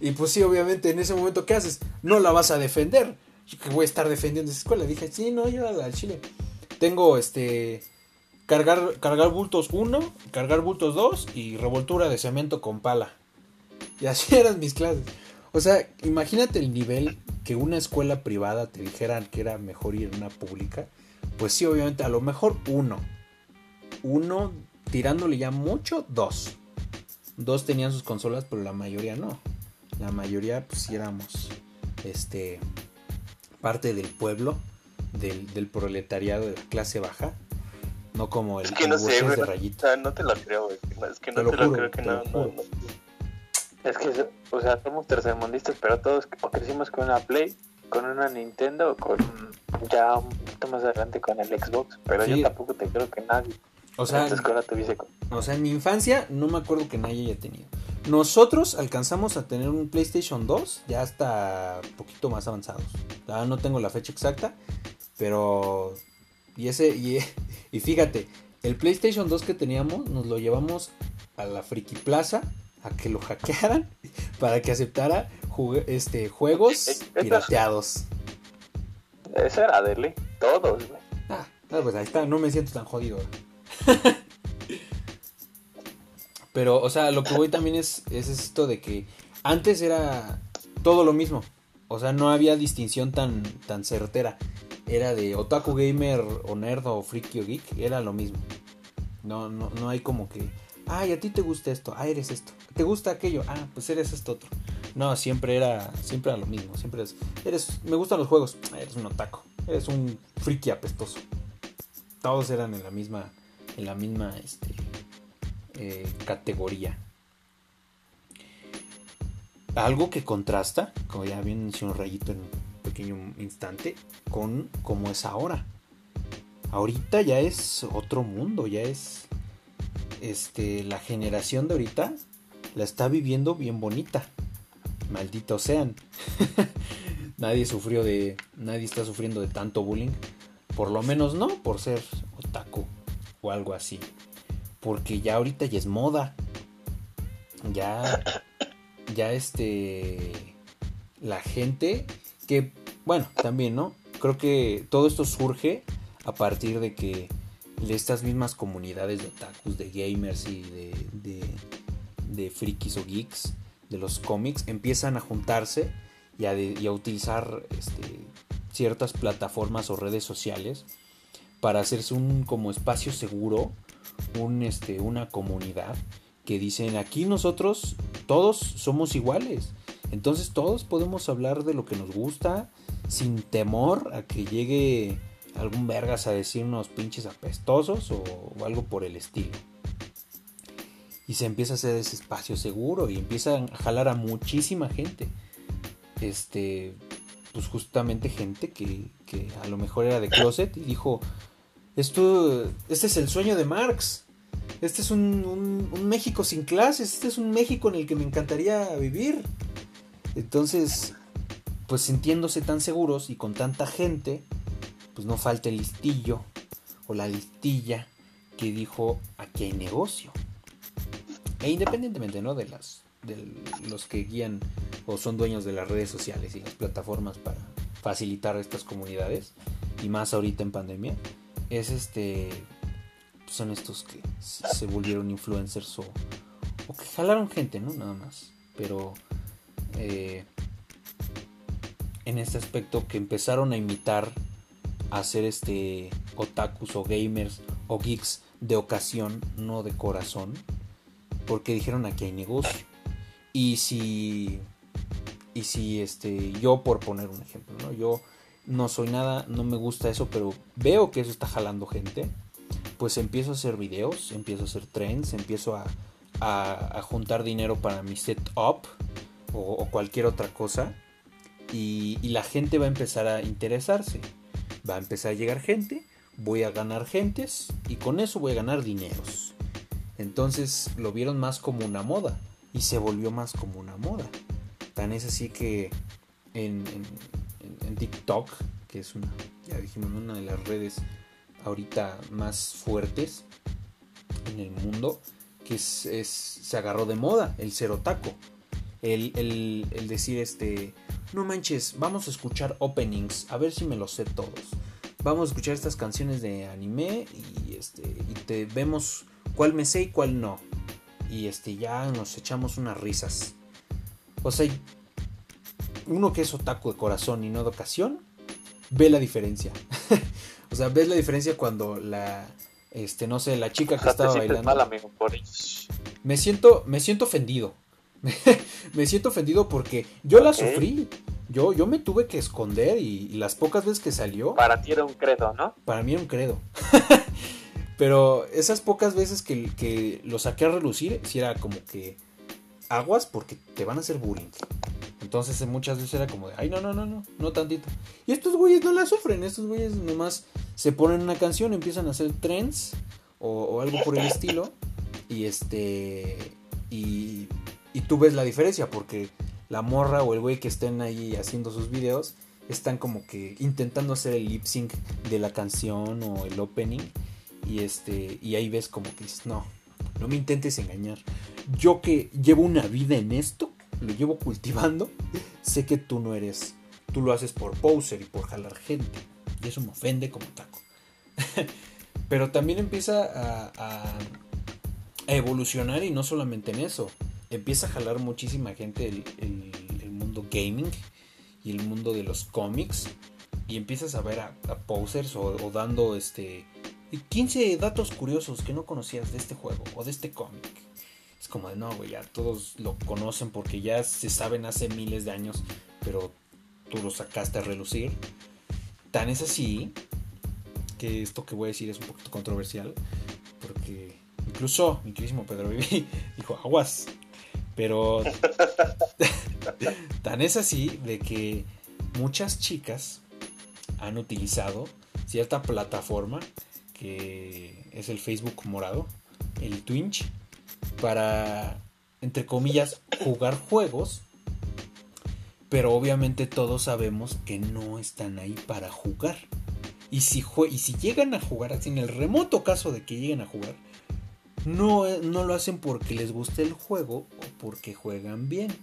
Y pues sí, obviamente en ese momento, ¿qué haces? No la vas a defender. Yo que voy a estar defendiendo esa escuela. Dije, sí, no, yo al chile. Tengo este. Cargar, cargar bultos 1, cargar bultos 2 y revoltura de cemento con pala. Y así eran mis clases. O sea, imagínate el nivel que una escuela privada te dijera que era mejor ir en una pública. Pues sí, obviamente, a lo mejor uno. Uno tirándole ya mucho, dos. Dos tenían sus consolas, pero la mayoría no la mayoría pues éramos este parte del pueblo del, proletariado de la clase baja no como el es que no sé, de rayita. no te lo creo güey. es que no te, lo, creo que no, no, es que o sea somos tercermundistas pero todos crecimos con una play con una Nintendo con ya un poquito más adelante con el Xbox pero yo tampoco te creo que nadie o sea, o sea en mi infancia no me acuerdo que nadie haya tenido nosotros alcanzamos a tener un PlayStation 2 ya hasta poquito más avanzados. no tengo la fecha exacta, pero y ese y, fíjate, el PlayStation 2 que teníamos nos lo llevamos a la Friki Plaza a que lo hackearan para que aceptara este juegos pirateados. Ese era Dele. Todos, güey. Ah, pues ahí está, no me siento tan jodido. Pero, o sea, lo que voy también es, es esto de que antes era todo lo mismo. O sea, no había distinción tan, tan certera. Era de otaku gamer o nerd o friki o geek, era lo mismo. No, no, no hay como que, ay, a ti te gusta esto, ah, eres esto. ¿Te gusta aquello? Ah, pues eres esto otro. No, siempre era, siempre era lo mismo. Siempre es, eres, me gustan los juegos, eres un otaku, eres un friki apestoso. Todos eran en la misma, en la misma, este, eh, categoría. Algo que contrasta, como ya bien mencionó Rayito en un pequeño instante, con cómo es ahora. Ahorita ya es otro mundo, ya es este la generación de ahorita la está viviendo bien bonita. Malditos sean. nadie sufrió de nadie está sufriendo de tanto bullying, por lo menos no por ser otaku o algo así porque ya ahorita ya es moda. Ya, ya este, la gente que, bueno, también, ¿no? Creo que todo esto surge a partir de que de estas mismas comunidades de otakus, de gamers y de, de, de frikis o geeks de los cómics empiezan a juntarse y a, y a utilizar este, ciertas plataformas o redes sociales para hacerse un como espacio seguro un, este, una comunidad que dicen aquí nosotros todos somos iguales. Entonces todos podemos hablar de lo que nos gusta sin temor a que llegue algún vergas a decir unos pinches apestosos o, algo por el estilo. Y se empieza a hacer ese espacio seguro y empiezan a jalar a muchísima gente. Este, pues justamente gente que, que a lo mejor era de closet y dijo, esto, este es el sueño de Marx. Este es un, México sin clases. Este es un México en el que me encantaría vivir. Entonces, pues sintiéndose tan seguros y con tanta gente, pues no falta el listillo o la listilla que dijo aquí hay negocio. E independientemente, ¿no? De las de los que guían o son dueños de las redes sociales y las plataformas para facilitar estas comunidades y más ahorita en pandemia, es este son estos que se volvieron influencers o, o que jalaron gente, ¿no? Nada más. Pero eh, en este aspecto que empezaron a imitar a ser este otakus o gamers o geeks de ocasión, no de corazón, porque dijeron aquí hay negocio. Y si y si este yo por poner un ejemplo, ¿no? Yo no soy nada, no me gusta eso, pero veo que eso está jalando gente, pues empiezo a hacer videos, empiezo a hacer trends, empiezo a, juntar dinero para mi setup o, o cualquier otra cosa y, la gente va a empezar a interesarse, va a empezar a llegar gente, voy a ganar gentes y con eso voy a ganar dineros. Entonces lo vieron más como una moda y se volvió más como una moda. Tan es así que en TikTok, que es una, ya dijimos, una de las redes ahorita más fuertes en el mundo, que es, se agarró de moda, el cerotaco. El, el, el, decir este, no manches, vamos a escuchar openings, a ver si me los sé todos. Vamos a escuchar estas canciones de anime y, este, y te vemos cuál me sé y cuál no. Y este, ya nos echamos unas risas. O sea, uno que es otaku de corazón y no de ocasión, ve la diferencia. o sea, ves la diferencia cuando la, este, no sé, la chica que estaba bailando. Me siento, me siento ofendido. me siento ofendido porque yo la sufrí. Yo, yo me tuve que esconder y, las pocas veces que salió. Para ti era un credo, ¿no? Para mí era un credo. Pero esas pocas veces que, que lo saqué a relucir, si era como que aguas porque te van a hacer bullying. Entonces muchas veces era como de, ay, no, no, no, no, no tantito. Y estos güeyes no la sufren, estos güeyes nomás se ponen una canción, empiezan a hacer trends o, algo por el estilo. Y este, y, tú ves la diferencia porque la morra o el güey que estén ahí haciendo sus videos están como que intentando hacer el lip sync de la canción o el opening. Y este, y ahí ves como que dices, no, no me intentes engañar. Yo que llevo una vida en esto, lo llevo cultivando, sé que tú no eres, tú lo haces por poser y por jalar gente. Y eso me ofende como taco. Pero también empieza a, evolucionar y no solamente en eso. Empieza a jalar muchísima gente el, el, mundo gaming y el mundo de los cómics. Y empiezas a ver a, posers o, o, dando este 15 datos curiosos que no conocías de este juego o de este cómic. Es como de no, güey, ya todos lo conocen porque ya se saben hace miles de años, pero tú lo sacaste a relucir. Tan es así que esto que voy a decir es un poquito controversial, porque incluso mi querísimo Pedro Vivi dijo aguas, pero tan es así de que muchas chicas han utilizado cierta plataforma que es el Facebook morado, el Twitch, para, entre comillas, jugar juegos. Pero obviamente todos sabemos que no están ahí para jugar. Y si, y si llegan a jugar, así en el remoto caso de que lleguen a jugar, no, no lo hacen porque les guste el juego o porque juegan bien.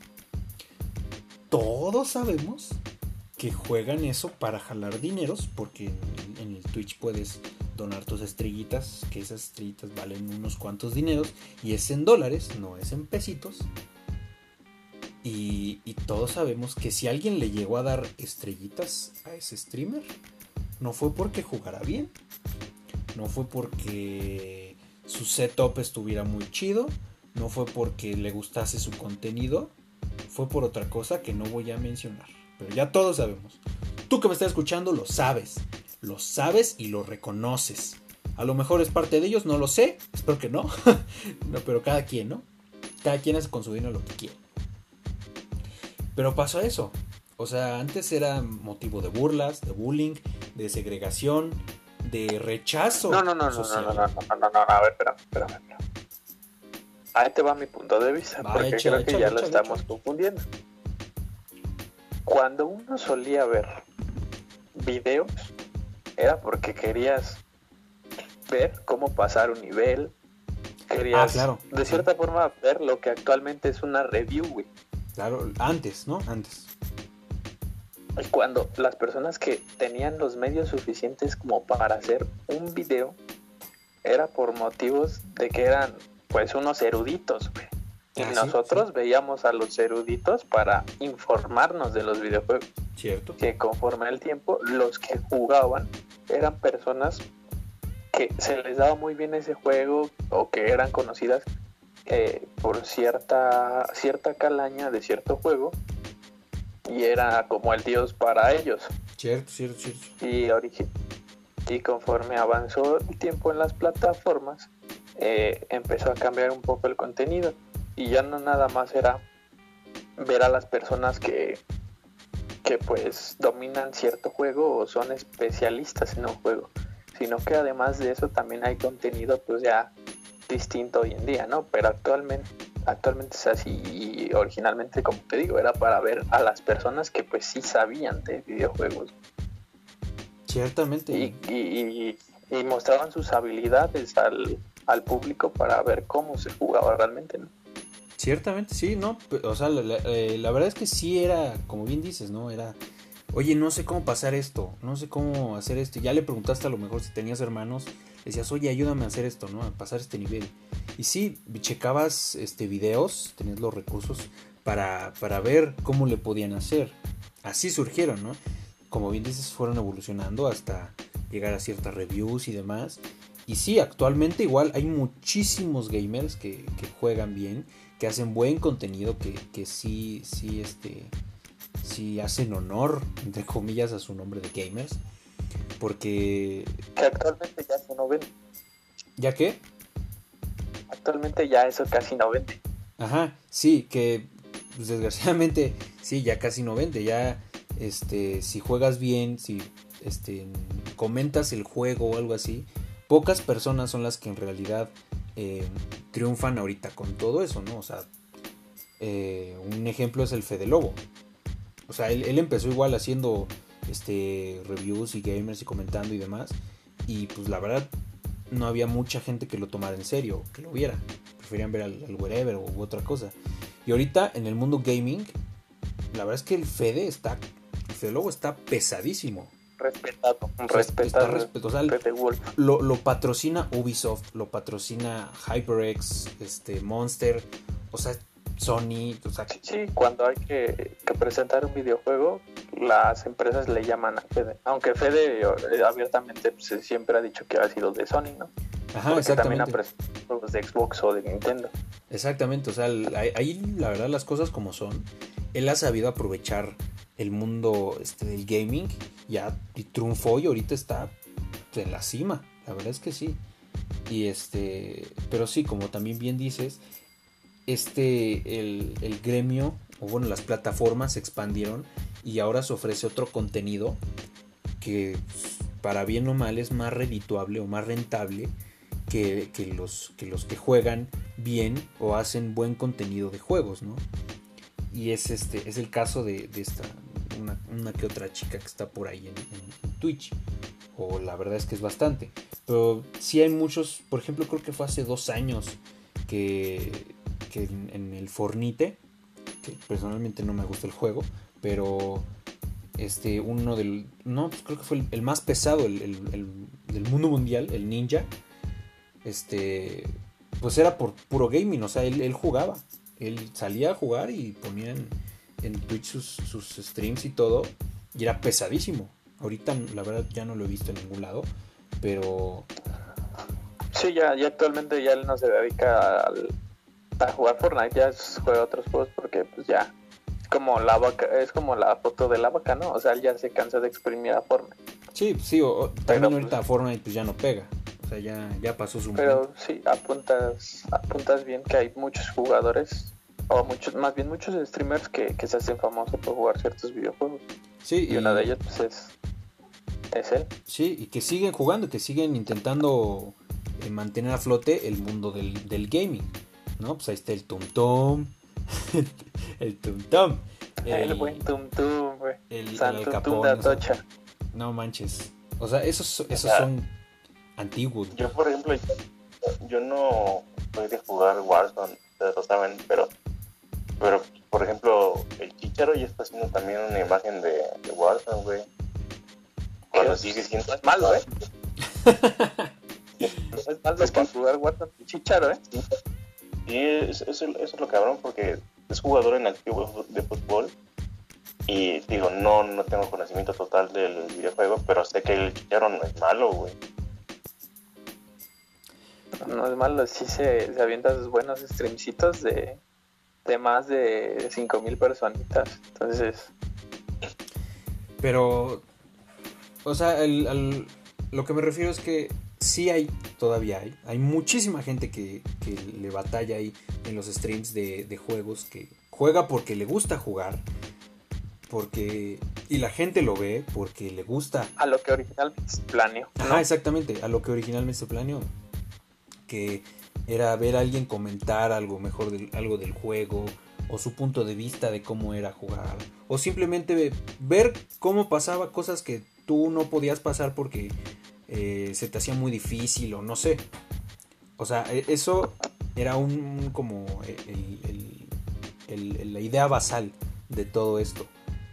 Todos sabemos que juegan eso para jalar dineros, porque en el Twitch puedes donar tus estrellitas, que esas estrellitas valen unos cuantos dineros, y es en dólares, no es en pesitos. Y, todos sabemos que si alguien le llegó a dar estrellitas a ese streamer, no fue porque jugara bien, no fue porque su setup estuviera muy chido, no fue porque le gustase su contenido, fue por otra cosa que no voy a mencionar. Pero ya todos sabemos. Tú que me estás escuchando lo sabes lo sabes y lo reconoces. A lo mejor es parte de ellos, no lo sé. Espero que no. pero cada quien, ¿no? Cada quien hace con su dinero lo que quiere. Pero pasó eso. O sea, antes era motivo de burlas, de bullying, de segregación, de rechazo. No, no, no, social. no, no, no, no, no, no, a ver, espera, espera, espera. Ahí te va mi punto de vista, va, porque creo que ya lo estamos confundiendo. Cuando uno solía ver videos era porque querías ver cómo pasar un nivel, querías ah, de cierta forma ver lo que actualmente es una review, güey. Claro, antes, ¿no? Antes. Y cuando las personas que tenían los medios suficientes como para hacer un video, era por motivos de que eran pues unos eruditos, güey. Y ah, nosotros veíamos a los eruditos para informarnos de los videojuegos. Cierto. Que conforme el tiempo, los que jugaban eran personas que se les daba muy bien ese juego o que eran conocidas eh, por cierta, cierta calaña de cierto juego y era como el dios para ellos. Cierto, cierto, cierto. Y, y conforme avanzó el tiempo en las plataformas, eh, empezó a cambiar un poco el contenido y ya no nada más era ver a las personas que que pues dominan cierto juego o son especialistas en un juego, sino que además de eso también hay contenido pues ya distinto hoy en día, ¿no? Pero actualmente actualmente es así y originalmente como te digo era para ver a las personas que pues sí sabían de videojuegos. Ciertamente. Y, y mostraban sus habilidades al, al público para ver cómo se jugaba realmente, ¿no? Ciertamente, sí, ¿no? O sea, eh, la, verdad es que sí era, como bien dices, ¿no? Era, oye, no sé cómo pasar esto, no sé cómo hacer esto. Ya le preguntaste a lo mejor si tenías hermanos, decías, oye, ayúdame a hacer esto, ¿no? A pasar este nivel. Y sí, checabas este, videos, tenías los recursos para, para ver cómo le podían hacer. Así surgieron, ¿no? Como bien dices, fueron evolucionando hasta llegar a ciertas reviews y demás. Y sí, actualmente igual hay muchísimos gamers que, que juegan bien que hacen buen contenido, que, que sí, sí, este, sí hacen honor, entre comillas, a su nombre de gamers. Porque... Que actualmente ya se no vende. ¿Ya qué? Actualmente ya eso casi no vende. Ajá, sí, que pues, desgraciadamente sí, ya casi no vende. Ya, este, si juegas bien, si este, comentas el juego o algo así, pocas personas son las que en realidad eh, triunfan ahorita con todo eso, ¿no? O sea, eh, un ejemplo es el Fede Lobo. O sea, él, empezó igual haciendo este, reviews y gamers y comentando y demás. Y pues la verdad, no había mucha gente que lo tomara en serio, que lo viera. Preferían ver al, al wherever u otra cosa. Y ahorita en el mundo gaming, la verdad es que el Fede está. El Fede Lobo está pesadísimo. Respetado, respetado. respeto- o sea, lo, lo patrocina Ubisoft, lo patrocina HyperX, este, Monster, o sea, Sony, o sea, Sí, sí, cuando hay que, que presentar un videojuego, las empresas le llaman a Fede. Aunque Fede eh, abiertamente pues, siempre ha dicho que ha sido de Sony, ¿no? ajá, Porque también ha exactamente. presentado de Xbox o de Nintendo. Exactamente, o sea, el- ahí, la verdad las cosas como son. Él ha sabido aprovechar el mundo este, del gaming ya triunfó y ahorita está en la cima, la verdad es que sí. Y este, pero sí, como también bien dices, este, el, el gremio, o bueno, las plataformas se expandieron y ahora se ofrece otro contenido que pues, para bien o mal es más redituable o más rentable que, que los, que los que juegan bien o hacen buen contenido de juegos, ¿no? Y es este es el caso de esta una, que otra chica que está por ahí en, Twitch. O la verdad es que es bastante. Pero sí hay muchos, por ejemplo, creo que fue hace dos años que, que en, el Fornite, que personalmente no me gusta el juego, pero este uno del no pues creo que fue el, más pesado el, el- el- del mundo mundial el ninja este pues era por puro gaming o sea él, él jugaba él salía a jugar y ponía en, Twitch sus, sus streams y todo y era pesadísimo ahorita la verdad ya no lo he visto en ningún lado pero Sí, ya, ya actualmente ya él no se dedica al- a jugar Fortnite, ya es- juega otros juegos porque pues ya es como la vaca, es como la foto de la vaca, ¿no? O sea, él ya se cansa de exprimir a Fortnite. sí sí o- o- también Pero, ahorita pues- Fortnite pues ya no pega o sea ya, ya pasó su momento Pero sí, apuntas, apuntas bien que hay muchos jugadores, o muchos, más bien muchos streamers que, que se hacen famosos por jugar ciertos videojuegos. sí Y una de ellas pues es, es él. Sí, y que siguen jugando, que siguen intentando eh, mantener a flote el mundo del, del gaming. ¿No? Pues ahí está el Tum Tum. el Tum Tum. El, buen Tum Tum, güey. el- San Tum de o sea, Atocha. No manches. O sea, esos, esos son antiguos. Yo, por ejemplo, yo, yo no soy de jugar Warzone, lo saben, pero, pero por ejemplo, el Chicharo ya está haciendo también una imagen de, de Warzone, güey. Cuando sigue siendo. No es malo, ¿eh? No es malo para jugar Warzone Chicharo, ¿eh? Sí, es- eso, eso es lo cabrón, porque es jugador en activo de fútbol. Y digo, no, no tengo conocimiento total del videojuego, pero sé que el Chicharo no es malo, güey. No es malo, sí se, se avienta sus buenos streamcitos de, de más de 5000 personitas. Entonces, Pero, o sea, el- lo que me refiero es que sí hay, todavía hay, hay muchísima gente que, que le batalla ahí en los streams de, de juegos, que juega porque le gusta jugar, porque, y la gente lo ve porque le gusta. a lo que originalmente se planeó. ¿no? Ajá, exactamente, a lo que originalmente se planeó, que era ver a alguien comentar algo mejor, algo del juego, o su punto de vista de cómo era jugar, o simplemente ve- ver cómo pasaba cosas que tú no podías pasar porque eh, se te hacía muy difícil o no sé. O sea, e- eso era un, como la idea basal de todo esto.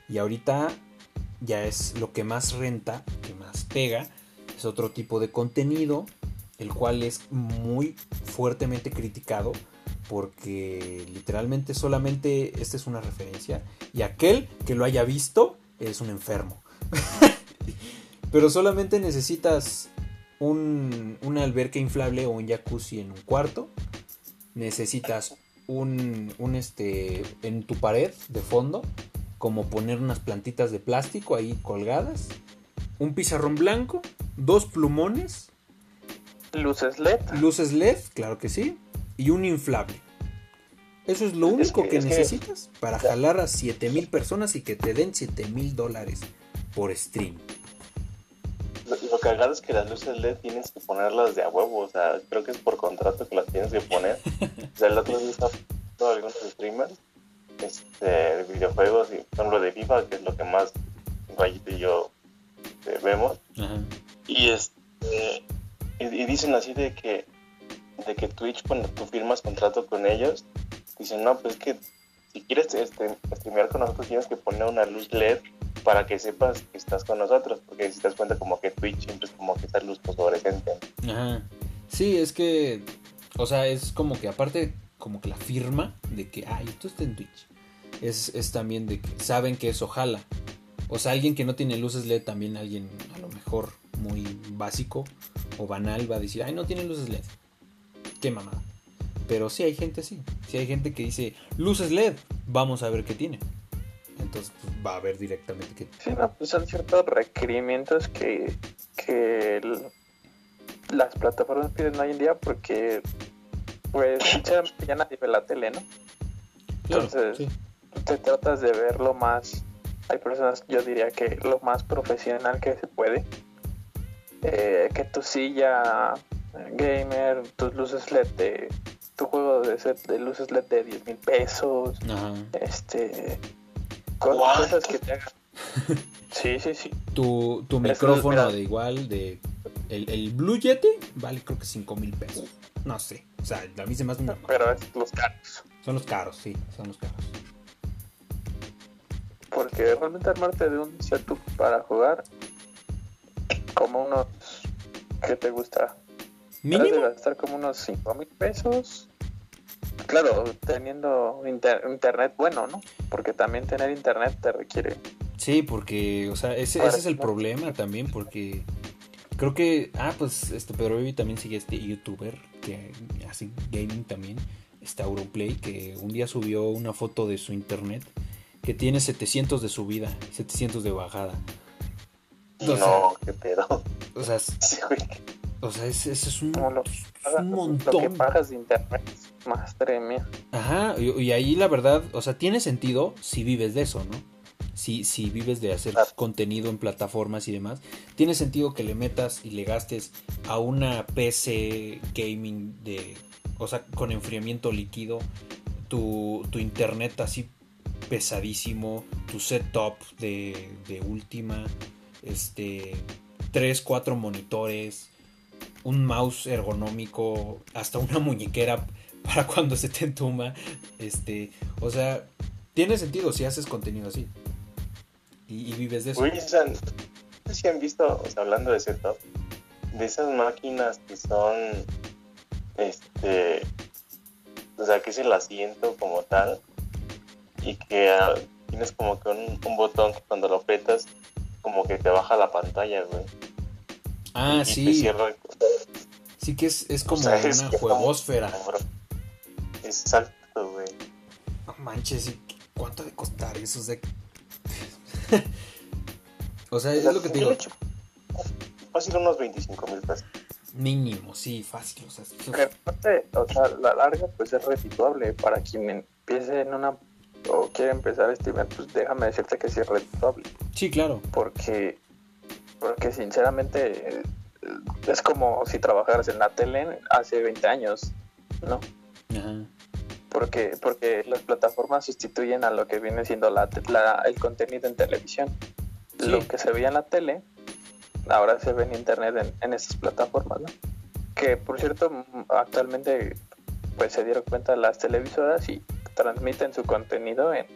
Y ahorita ya es lo que más renta, que más pega, es otro tipo de contenido, el cual es muy fuertemente criticado porque literalmente solamente esta es una referencia y aquel que lo haya visto es un enfermo. Pero solamente necesitas un, una alberca inflable o un jacuzzi en un cuarto. Necesitas un, un este en tu pared de fondo, como poner unas plantitas de plástico ahí colgadas, un pizarrón blanco, dos plumones, Luces LED. luces LED, claro que sí, y un inflable. Eso es lo Es único que- que, es que- necesitas para jalar a 7000 personas y que te den 7000 dólares por stream. Lo, lo cagado es que las luces LED tienes que ponerlas de a huevo, o sea, creo que es por contrato que las tienes que poner. O sea, el otro día estaba viendo algunos streamers este, de videojuegos, y, por ejemplo, de FIFA, que es lo que más Rayito y yo eh, vemos, y, este, y, dicen así de que, de que Twitch, cuando tú firmas contrato con ellos, dicen, no, pues es que si quieres este, streamear con nosotros tienes que poner una luz LED para que sepas que estás con nosotros, porque si te das cuenta como que Twitch siempre es como que esa luz fosforescente. Ajá. Sí, es que, o sea, es como que aparte, como que la firma de que, ay, esto está en Twitch, es, es también de que saben que eso jala. O sea, alguien que no tiene luces LED, también alguien a lo mejor muy básico o banal va a decir, ay, no tiene luces LED. Qué mamada. Pero sí hay gente así. Sí hay gente que dice, luces LED, vamos a ver qué tiene. Entonces pues, va a ver directamente qué Sí, no, pues son ciertos requerimientos que, que el- las plataformas piden hoy en día porque, pues, ya nadie ve la tele, ¿no? Claro, Entonces- sí. te tratas de ver lo más, hay personas, yo diría que lo más profesional que se puede. Eh, que tu silla eh, gamer, tus luces LED de, tu juego de set de luces LED de 10 mil pesos, Ajá. este, cosas que te hagan. Sí, sí, sí. Tu, tu micrófono mira. de igual, de el, el Blue Yeti, vale creo que 5 mil pesos. No sé. O sea, a mí se me hace una. Pero es los caros. Son los caros, sí, son los caros. Porque realmente armarte de un setup para jugar, como unos, ¿qué te gusta? Has de Mínimo. gastar como unos 5 mil pesos. Claro, teniendo inter- internet bueno, ¿no? Porque también tener internet te requiere. Sí, porque, o sea, ese, ese es el problema también, porque creo que, ah, pues, este Pedro Baby también sigue este youtuber que hace gaming también, está Auronplay, que un día subió una foto de su internet que tiene 700 de subida, 700 de bajada. Sea, No, qué pedo. o sea, es- Sí, güey. o sea, ese ese es un, Como lo, es que montón. pagas de internet. Madre mía. Ajá, y, y ahí la verdad, o sea, tiene sentido si vives de eso, ¿no? Si, si vives de hacer Claro. contenido en plataformas y demás, tiene sentido que le metas y le gastes a una PC gaming de, o sea, con enfriamiento líquido, tu, tu internet así pesadísimo, tu setup de, de última, este, 3, 4 monitores, un mouse ergonómico, hasta una muñequera para cuando se te entuma. Este, o sea, tiene sentido si haces contenido así. Y, vives de eso. Güey, o sea, no sé si han visto, hablando de setup, de esas máquinas que son, este, o sea, que es el asiento como tal, y que ah, tienes como que un, un botón que cuando lo apretas, como que te baja la pantalla, güey. ah, y te sí. cierra el- Sí que es, es como O sea, es una muy juegosfera. Exacto, güey. No manches, ¿y ¿cuánto de costar eso? O sea, o sea, es lo que te digo. Fácil unos 25 mil pesos. Mínimo, sí, fácil. O sea, eso- Pero aparte, o sea, la larga pues es redituable para quien empiece en una o quiere empezar a streamer, pues déjame decirte que sí es redituable. sí, claro. Porque, porque sinceramente es como si trabajaras en la tele hace 20 años, ¿no? Ajá. Porque, porque las plataformas sustituyen a lo que viene siendo la, la- el contenido en televisión. Sí. Lo que se veía en la tele, ahora se ve en internet en, en estas plataformas, ¿no? Que por cierto, actualmente pues se dieron cuenta las televisoras y transmiten su contenido en,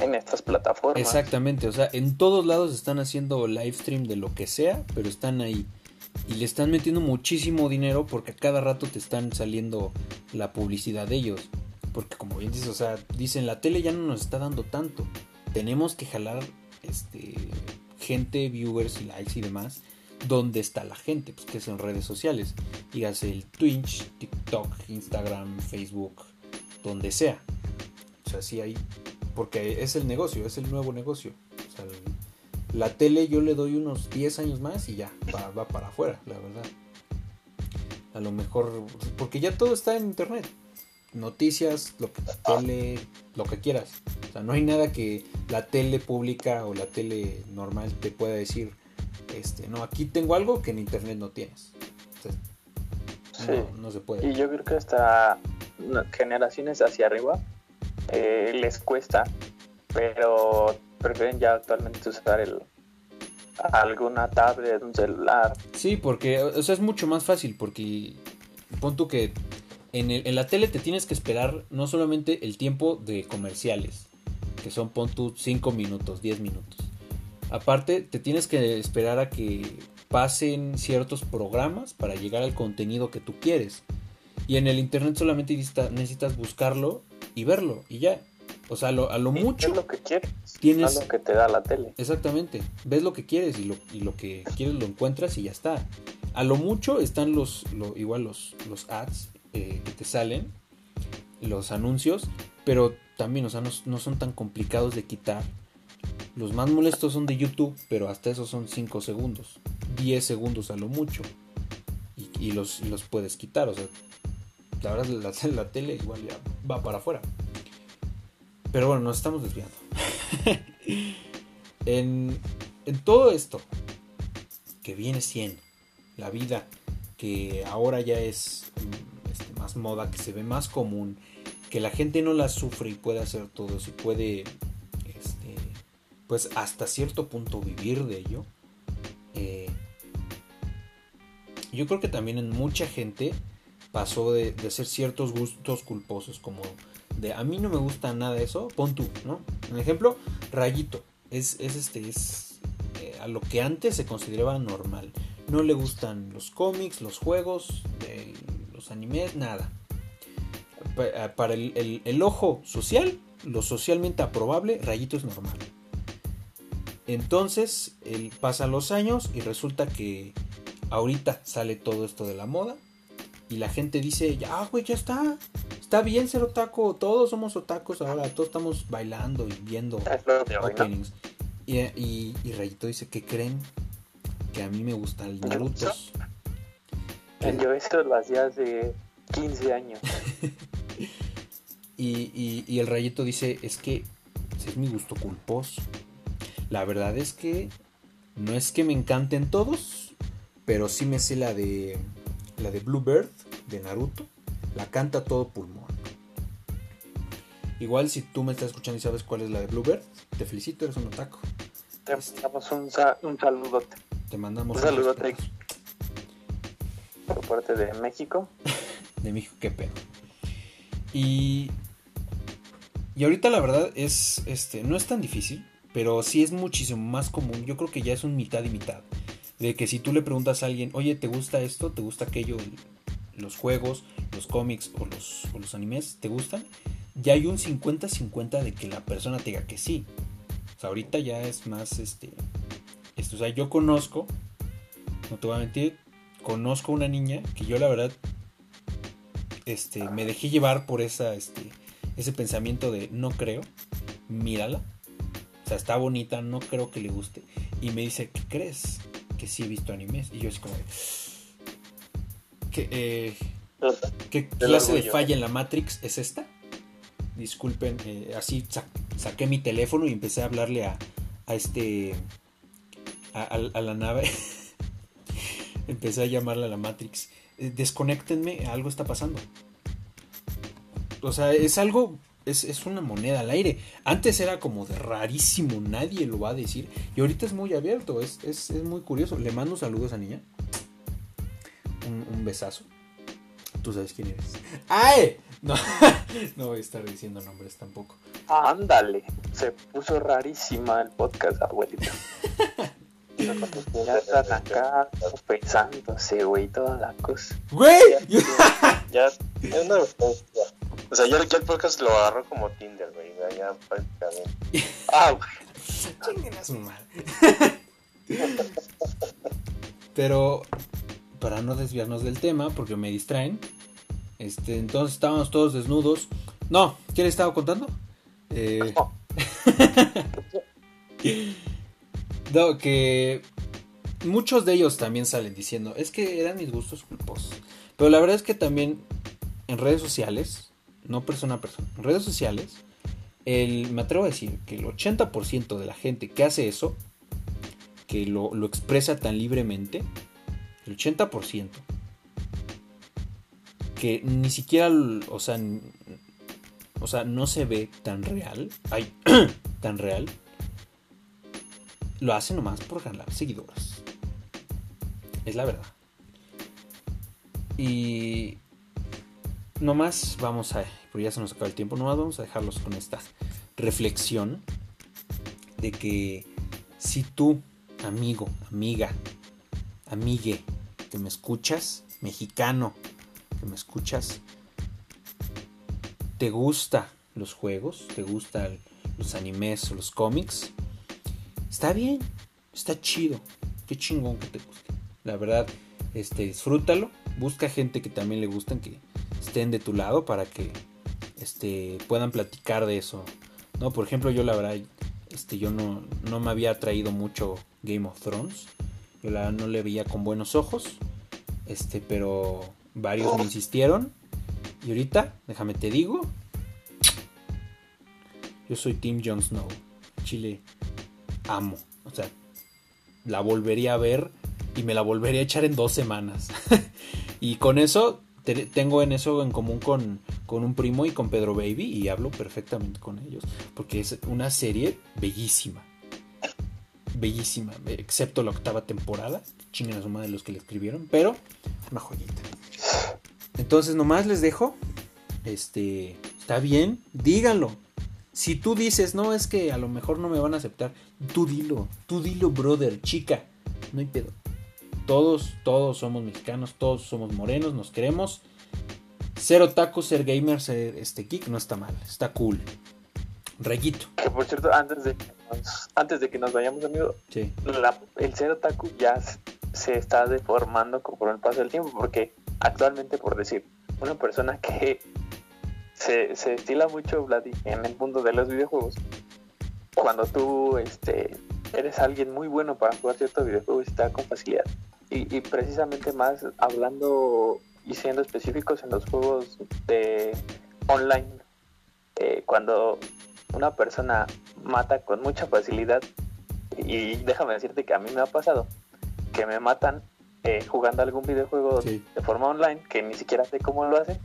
en estas plataformas. Exactamente, o sea, en todos lados están haciendo live stream de lo que sea, pero están ahí. Y le están metiendo muchísimo dinero porque a cada rato te están saliendo la publicidad de ellos. Porque como bien dices, o sea, dicen, la tele ya no nos está dando tanto. Tenemos que jalar este gente, viewers y likes y demás. ¿Dónde está la gente? Pues que es en redes sociales. Dígase el Twitch, TikTok, Instagram, Facebook, donde sea. O sea, sí hay porque es el negocio, es el nuevo negocio. O sea, el- la tele yo le doy unos 10 años más y ya, va, va para afuera, la verdad. A lo mejor, porque ya todo está en internet. Noticias, lo que tele, lo que quieras. O sea, no hay nada que la tele pública o la tele normal te pueda decir, este, no, aquí tengo algo que en internet no tienes. O sea, Sí. no se puede. Y yo creo que hasta generaciones hacia arriba eh, les cuesta, pero prefieren ya actualmente usar el alguna tablet, un celular. Sí, porque o sea, es mucho más fácil porque pon que en, el- en la tele te tienes que esperar no solamente el tiempo de comerciales, que son, pon tú, 5 minutos, 10 minutos. Aparte, te tienes que esperar a que pasen ciertos programas para llegar al contenido que tú quieres. Y en el internet solamente necesitas buscarlo y verlo y ya. O sea, a lo, mucho. lo que quieres. Tienes lo que te da la tele. Exactamente. Ves lo que quieres y lo, y lo que quieres lo encuentras y ya está. A lo mucho están los, igual los, los ads eh, que te salen, los anuncios, pero también, o sea, no, son tan complicados de quitar. Los más molestos son de YouTube, pero hasta esos son 5 segundos, 10 segundos a lo mucho. Y, los, los puedes quitar, o sea, verdad la, tele igual ya va para afuera. Pero bueno, nos estamos desviando. en, todo esto que viene siendo la vida, que ahora ya es mm, este, más moda, que se ve más común, que la gente no la sufre y puede hacer todo y puede, este, pues hasta cierto punto vivir de ello. Eh, yo creo que también en mucha gente pasó de, de hacer ciertos gustos culposos, como de a mí no me gusta nada eso, pon tú, ¿no? Un ejemplo, Rayito, es, es este, es eh, a lo que antes se consideraba normal. No le gustan los cómics, los juegos, los animes, nada. Eh, para el, ojo social, lo socialmente aprobable, Rayito es normal. Entonces, él pasa los años y resulta que ahorita sale todo esto de la moda y la gente dice, ya, güey, ya está. Está bien ser otaku, todos somos otacos ahora, todos estamos bailando y viendo openings. Y, y, Rayito dice, ¿qué creen? Que a mí me gustan los Naruto. Yo esto lo hacía hace 15 años. y, y, el Rayito dice, es que es mi gusto culposo. La verdad es que no es que me encanten todos, pero sí me sé la de la de Bluebird de Naruto, la canta todo pulmón. Igual si tú me estás escuchando y sabes cuál es la de Bluebird, te felicito, eres un otaku. Te mandamos un, un saludote. Te mandamos un saludote por parte de México. de México, qué pedo. Y, y ahorita la verdad es, este, no es tan difícil, pero sí es muchísimo más común. Yo creo que ya es un mitad y mitad de que si tú le preguntas a alguien, oye, ¿te gusta esto? ¿Te gusta aquello? Los juegos, los cómics o los, los animes, ¿te gustan? Ya hay un 50-50 de que la persona te diga que sí. O sea, ahorita ya es más este, esto. O sea, yo conozco, no te voy a mentir, conozco una niña que yo la verdad este, me dejé llevar por esa, este, ese pensamiento de no creo, mírala. O sea, está bonita, no creo que le guste. Y me dice, ¿qué crees? Que sí he visto animes. Y yo es como ¿Qué, eh, ¿qué clase de falla en la Matrix es esta? Disculpen, eh, así saqué mi teléfono y empecé a hablarle a, a este. A, la nave. empecé a llamarle a la Matrix. Eh, desconectenme, algo está pasando. O sea, es algo es, una moneda al aire. Antes era como de rarísimo, nadie lo va a decir. Y ahorita es muy abierto, es, muy curioso. Le mando saludos a niña. Un, besazo. Tú sabes quién eres. ¡Ay! No, no voy a estar diciendo nombres tampoco. Ándale, se puso rarísima el podcast, abuelita. ya están acá pensándose, güey, toda la cosa. ¡Güey! Ya, ya, no, o sea, yo, el podcast lo agarro como Tinder, güey. Ya prácticamente. ah, güey. a su madre. Pero, para no desviarnos del tema, porque me distraen. Este, entonces estábamos todos desnudos. No, ¿qué le estaba contando? Eh... no, que muchos de ellos también salen diciendo, es que eran mis gustos culposos. Pero la verdad es que también en redes sociales no persona a persona, redes sociales, el, me atrevo a decir que el 80% de la gente que hace eso, que lo, expresa tan libremente, el 80%, que ni siquiera, o sea, o sea, no se ve tan real, ay, tan real, lo hace nomás por ganar seguidores. Es la verdad. Y nomás vamos a, porque ya se nos acaba el tiempo, nomás vamos a dejarlos con estas reflexión de que si tú, amigo, amiga, amigue, que me escuchas, mexicano, que me escuchas, te gusta los juegos, te gustan los animes o los cómics, está bien, está chido, qué chingón que te guste. La verdad, este, disfrútalo, busca gente que también le gusten, que estén de tu lado para que este, puedan platicar de eso. No, por ejemplo, yo la verdad, este, yo no, no me había atraído mucho Game of Thrones. Yo la no le veía con buenos ojos. Este, pero varios me insistieron. Y ahorita, déjame te digo. Yo soy Team Jon Snow. Chile amo. O sea, la volvería a ver y me la volvería a echar en dos semanas. y con eso, tengo en eso en común con, con un primo y con Pedro Baby y hablo perfectamente con ellos. Porque es una serie bellísima. Bellísima, excepto la octava temporada. Chinguen a su madre los que le escribieron, pero una joyita. Entonces, nomás les dejo. Este, está bien, díganlo. Si tú dices, no, es que a lo mejor no me van a aceptar, tú dilo, tú dilo, brother, chica, no hay pedo. Todos, todos somos mexicanos, todos somos morenos, nos queremos. Ser otaku, ser gamer, ser este kick no está mal, está cool. Rayito. Que por cierto, antes de, antes de que nos vayamos, amigo, el ser otaku ya se está deformando con el paso del tiempo, porque actualmente, por decir, una persona que se, se estila mucho, Vladi, en el mundo de los videojuegos. Cuando tú este, eres alguien muy bueno para jugar ciertos videojuegos da con facilidad. Y, precisamente más hablando y siendo específicos en los juegos de online, eh, cuando una persona mata con mucha facilidad, y déjame decirte que a mí me ha pasado, que me matan eh, jugando algún videojuego de forma online, que ni siquiera sé cómo lo hace,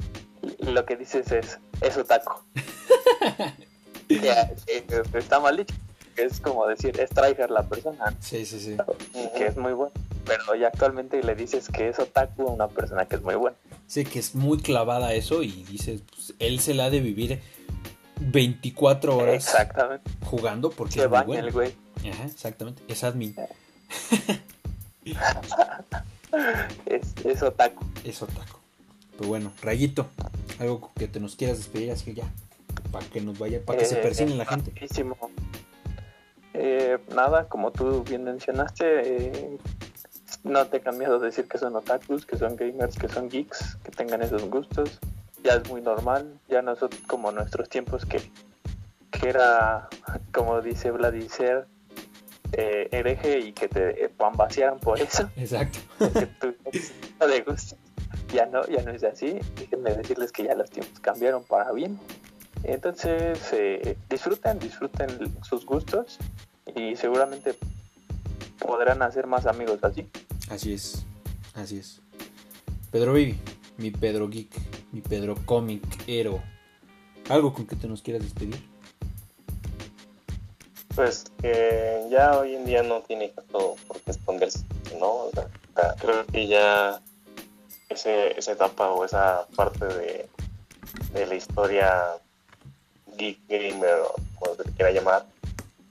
lo que dices es, es otaku. está mal dicho. Es como decir, es tryhard la persona. Sí, sí, sí. Que es muy bueno. Pero ya actualmente le dices que es otaku a una persona que es muy buena. Sí, que es muy clavada eso y dices, pues, él se la ha de vivir 24 horas exactamente. jugando porque es muy bueno. el güey. Ajá, exactamente. Es admin. es, es otaku. Es otaku. Pues bueno, Rayito, algo que te nos quieras despedir así ya, para que nos vaya, para que se eh, persigne la gente. Eh, nada, como tú bien mencionaste, eh, no te he cambiado de decir que son otakus, que son gamers, que son geeks, que tengan esos gustos. Ya es muy normal, ya no son como nuestros tiempos que, que era, como dice Vladicer, eh, hereje y que te vaciaran por eso. Exacto. Porque tú no te gusta ya no, ya no es así. Déjenme decirles que ya los tiempos cambiaron para bien. Entonces, eh, disfruten, disfruten sus gustos y seguramente podrán hacer más amigos así. Así es, así es. Pedro Vivi, mi Pedro Geek, mi Pedro Comic Hero. ¿Algo con que te nos quieras despedir? Pues que ya hoy en día no tiene todo por qué esconderse, ¿no? creo que ya ese, esa etapa o esa parte de, de la historia geek gamer o como se quiera llamar,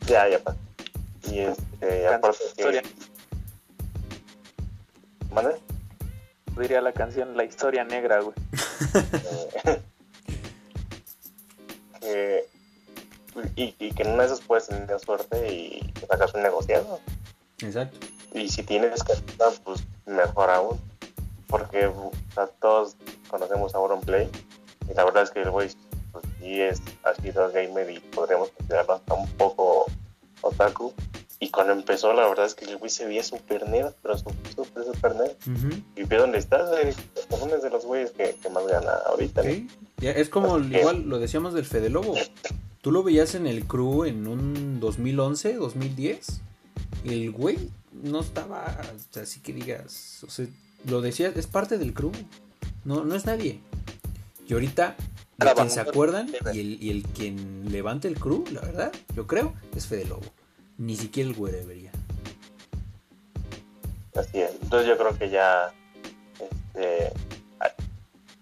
ya, ya pasó. Y este, aparte historia. ¿Mande? Diría la canción La historia negra, güey. y, y, que en una de esas puedes tener suerte y sacas un negociado. Exacto. Y si tienes que pues mejor aún porque todos conocemos a Play y la verdad es que el güey pues, sí es, ha sido gamer y podríamos considerarlo hasta un poco otaku. Y cuando empezó, la verdad es que el güey se veía súper nerd, pero súper, súper nerd. Y ve dónde estás, uno de los güeyes que, más gana ahorita. Sí, es como igual lo decíamos del Fede Lobo. Tú lo veías en el crew en un 2011, 2010. El güey no estaba, así que digas, o sea, lo decía, es parte del crew. No, no es nadie. Y ahorita, de quien se acuerdan y el, y el quien levante el crew, la verdad, yo creo, es Fede Lobo. Ni siquiera el güey debería. Así es. Entonces yo creo que ya, este,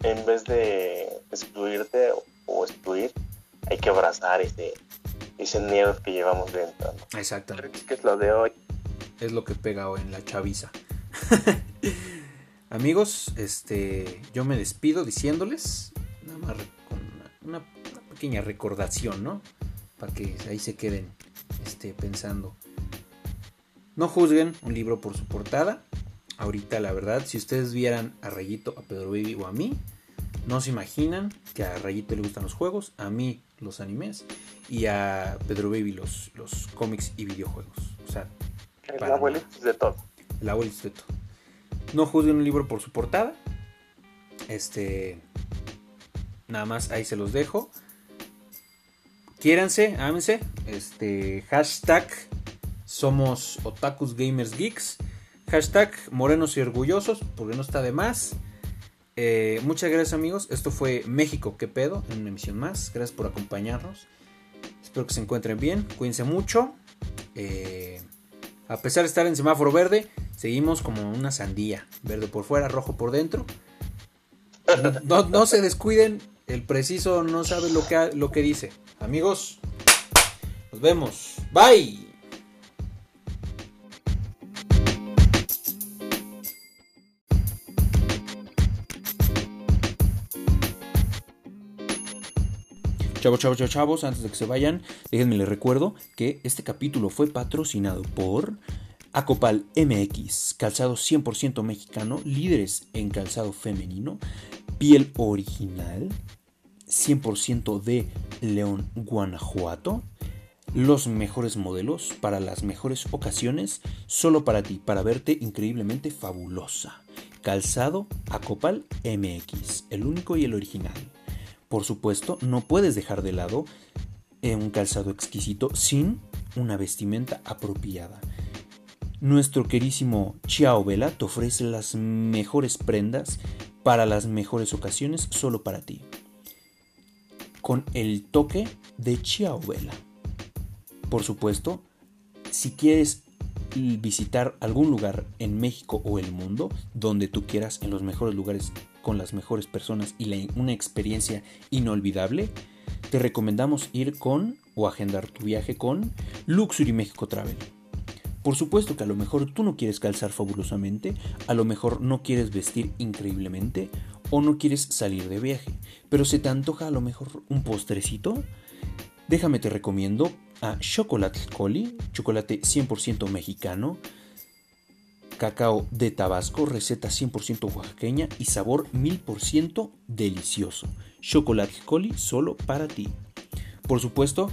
en vez de excluirte o excluir, hay que abrazar ese, ese nerd que llevamos dentro. Exactamente. Que es lo de hoy. Es lo que pega hoy en la chaviza. Amigos, este, yo me despido diciéndoles, nada más con una, una pequeña recordación, ¿no? Para que ahí se queden este, pensando. No juzguen un libro por su portada. Ahorita, la verdad, si ustedes vieran a Rayito, a Pedro Baby o a mí, no se imaginan que a Rayito le gustan los juegos, a mí los animes y a Pedro Baby los, los cómics y videojuegos. O sea, El abuelito es de todo. el abuelito de todo. No juzguen un libro por su portada. Este. Nada más ahí se los dejo. Quiéranse, ámense. Este. Hashtag somos otakus gamers geeks. Hashtag morenos y orgullosos, porque no está de más. Eh, muchas gracias amigos. Esto fue México, qué pedo, en una emisión más. Gracias por acompañarnos. Espero que se encuentren bien. Cuídense mucho. Eh, a pesar de estar en semáforo verde, seguimos como una sandía. Verde por fuera, rojo por dentro. No, no- no se descuiden. El preciso no sabe lo que, lo que dice. Amigos, nos vemos. Bye. Chavos, chavos, chavos, chavos, antes de que se vayan, déjenme les recuerdo que este capítulo fue patrocinado por Acopal MX, calzado 100% mexicano, líderes en calzado femenino, piel original, 100% de León, Guanajuato, los mejores modelos para las mejores ocasiones, solo para ti, para verte increíblemente fabulosa. Calzado Acopal MX, el único y el original. Por supuesto, no puedes dejar de lado eh, un calzado exquisito sin una vestimenta apropiada. Nuestro querísimo Chiao Vela te ofrece las mejores prendas para las mejores ocasiones solo para ti. Con el toque de Chiao Vela. Por supuesto, si quieres visitar algún lugar en México o el mundo, donde tú quieras, en los mejores lugares, con las mejores personas y una experiencia inolvidable, te recomendamos ir con o agendar tu viaje con Luxury México Travel. Por supuesto que a lo mejor tú no quieres calzar fabulosamente, a lo mejor no quieres vestir increíblemente o no quieres salir de viaje, pero se te antoja a lo mejor un postrecito. Déjame te recomiendo a Chocolate Coli, chocolate 100% mexicano, cacao de Tabasco, receta 100% oaxaqueña y sabor 1000% delicioso. Chocolate Coli solo para ti. Por supuesto,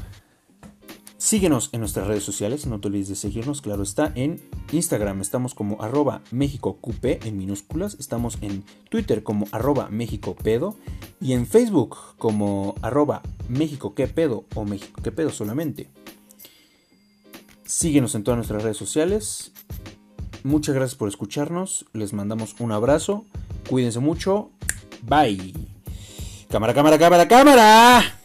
síguenos en nuestras redes sociales, no te olvides de seguirnos, claro está, en Instagram estamos como arroba MéxicoQP en minúsculas, estamos en Twitter como arroba MéxicoPedo y en Facebook como arroba México qué pedo o México qué pedo solamente. Síguenos en todas nuestras redes sociales. Muchas gracias por escucharnos. Les mandamos un abrazo. Cuídense mucho. Bye. Cámara, cámara, cámara, cámara.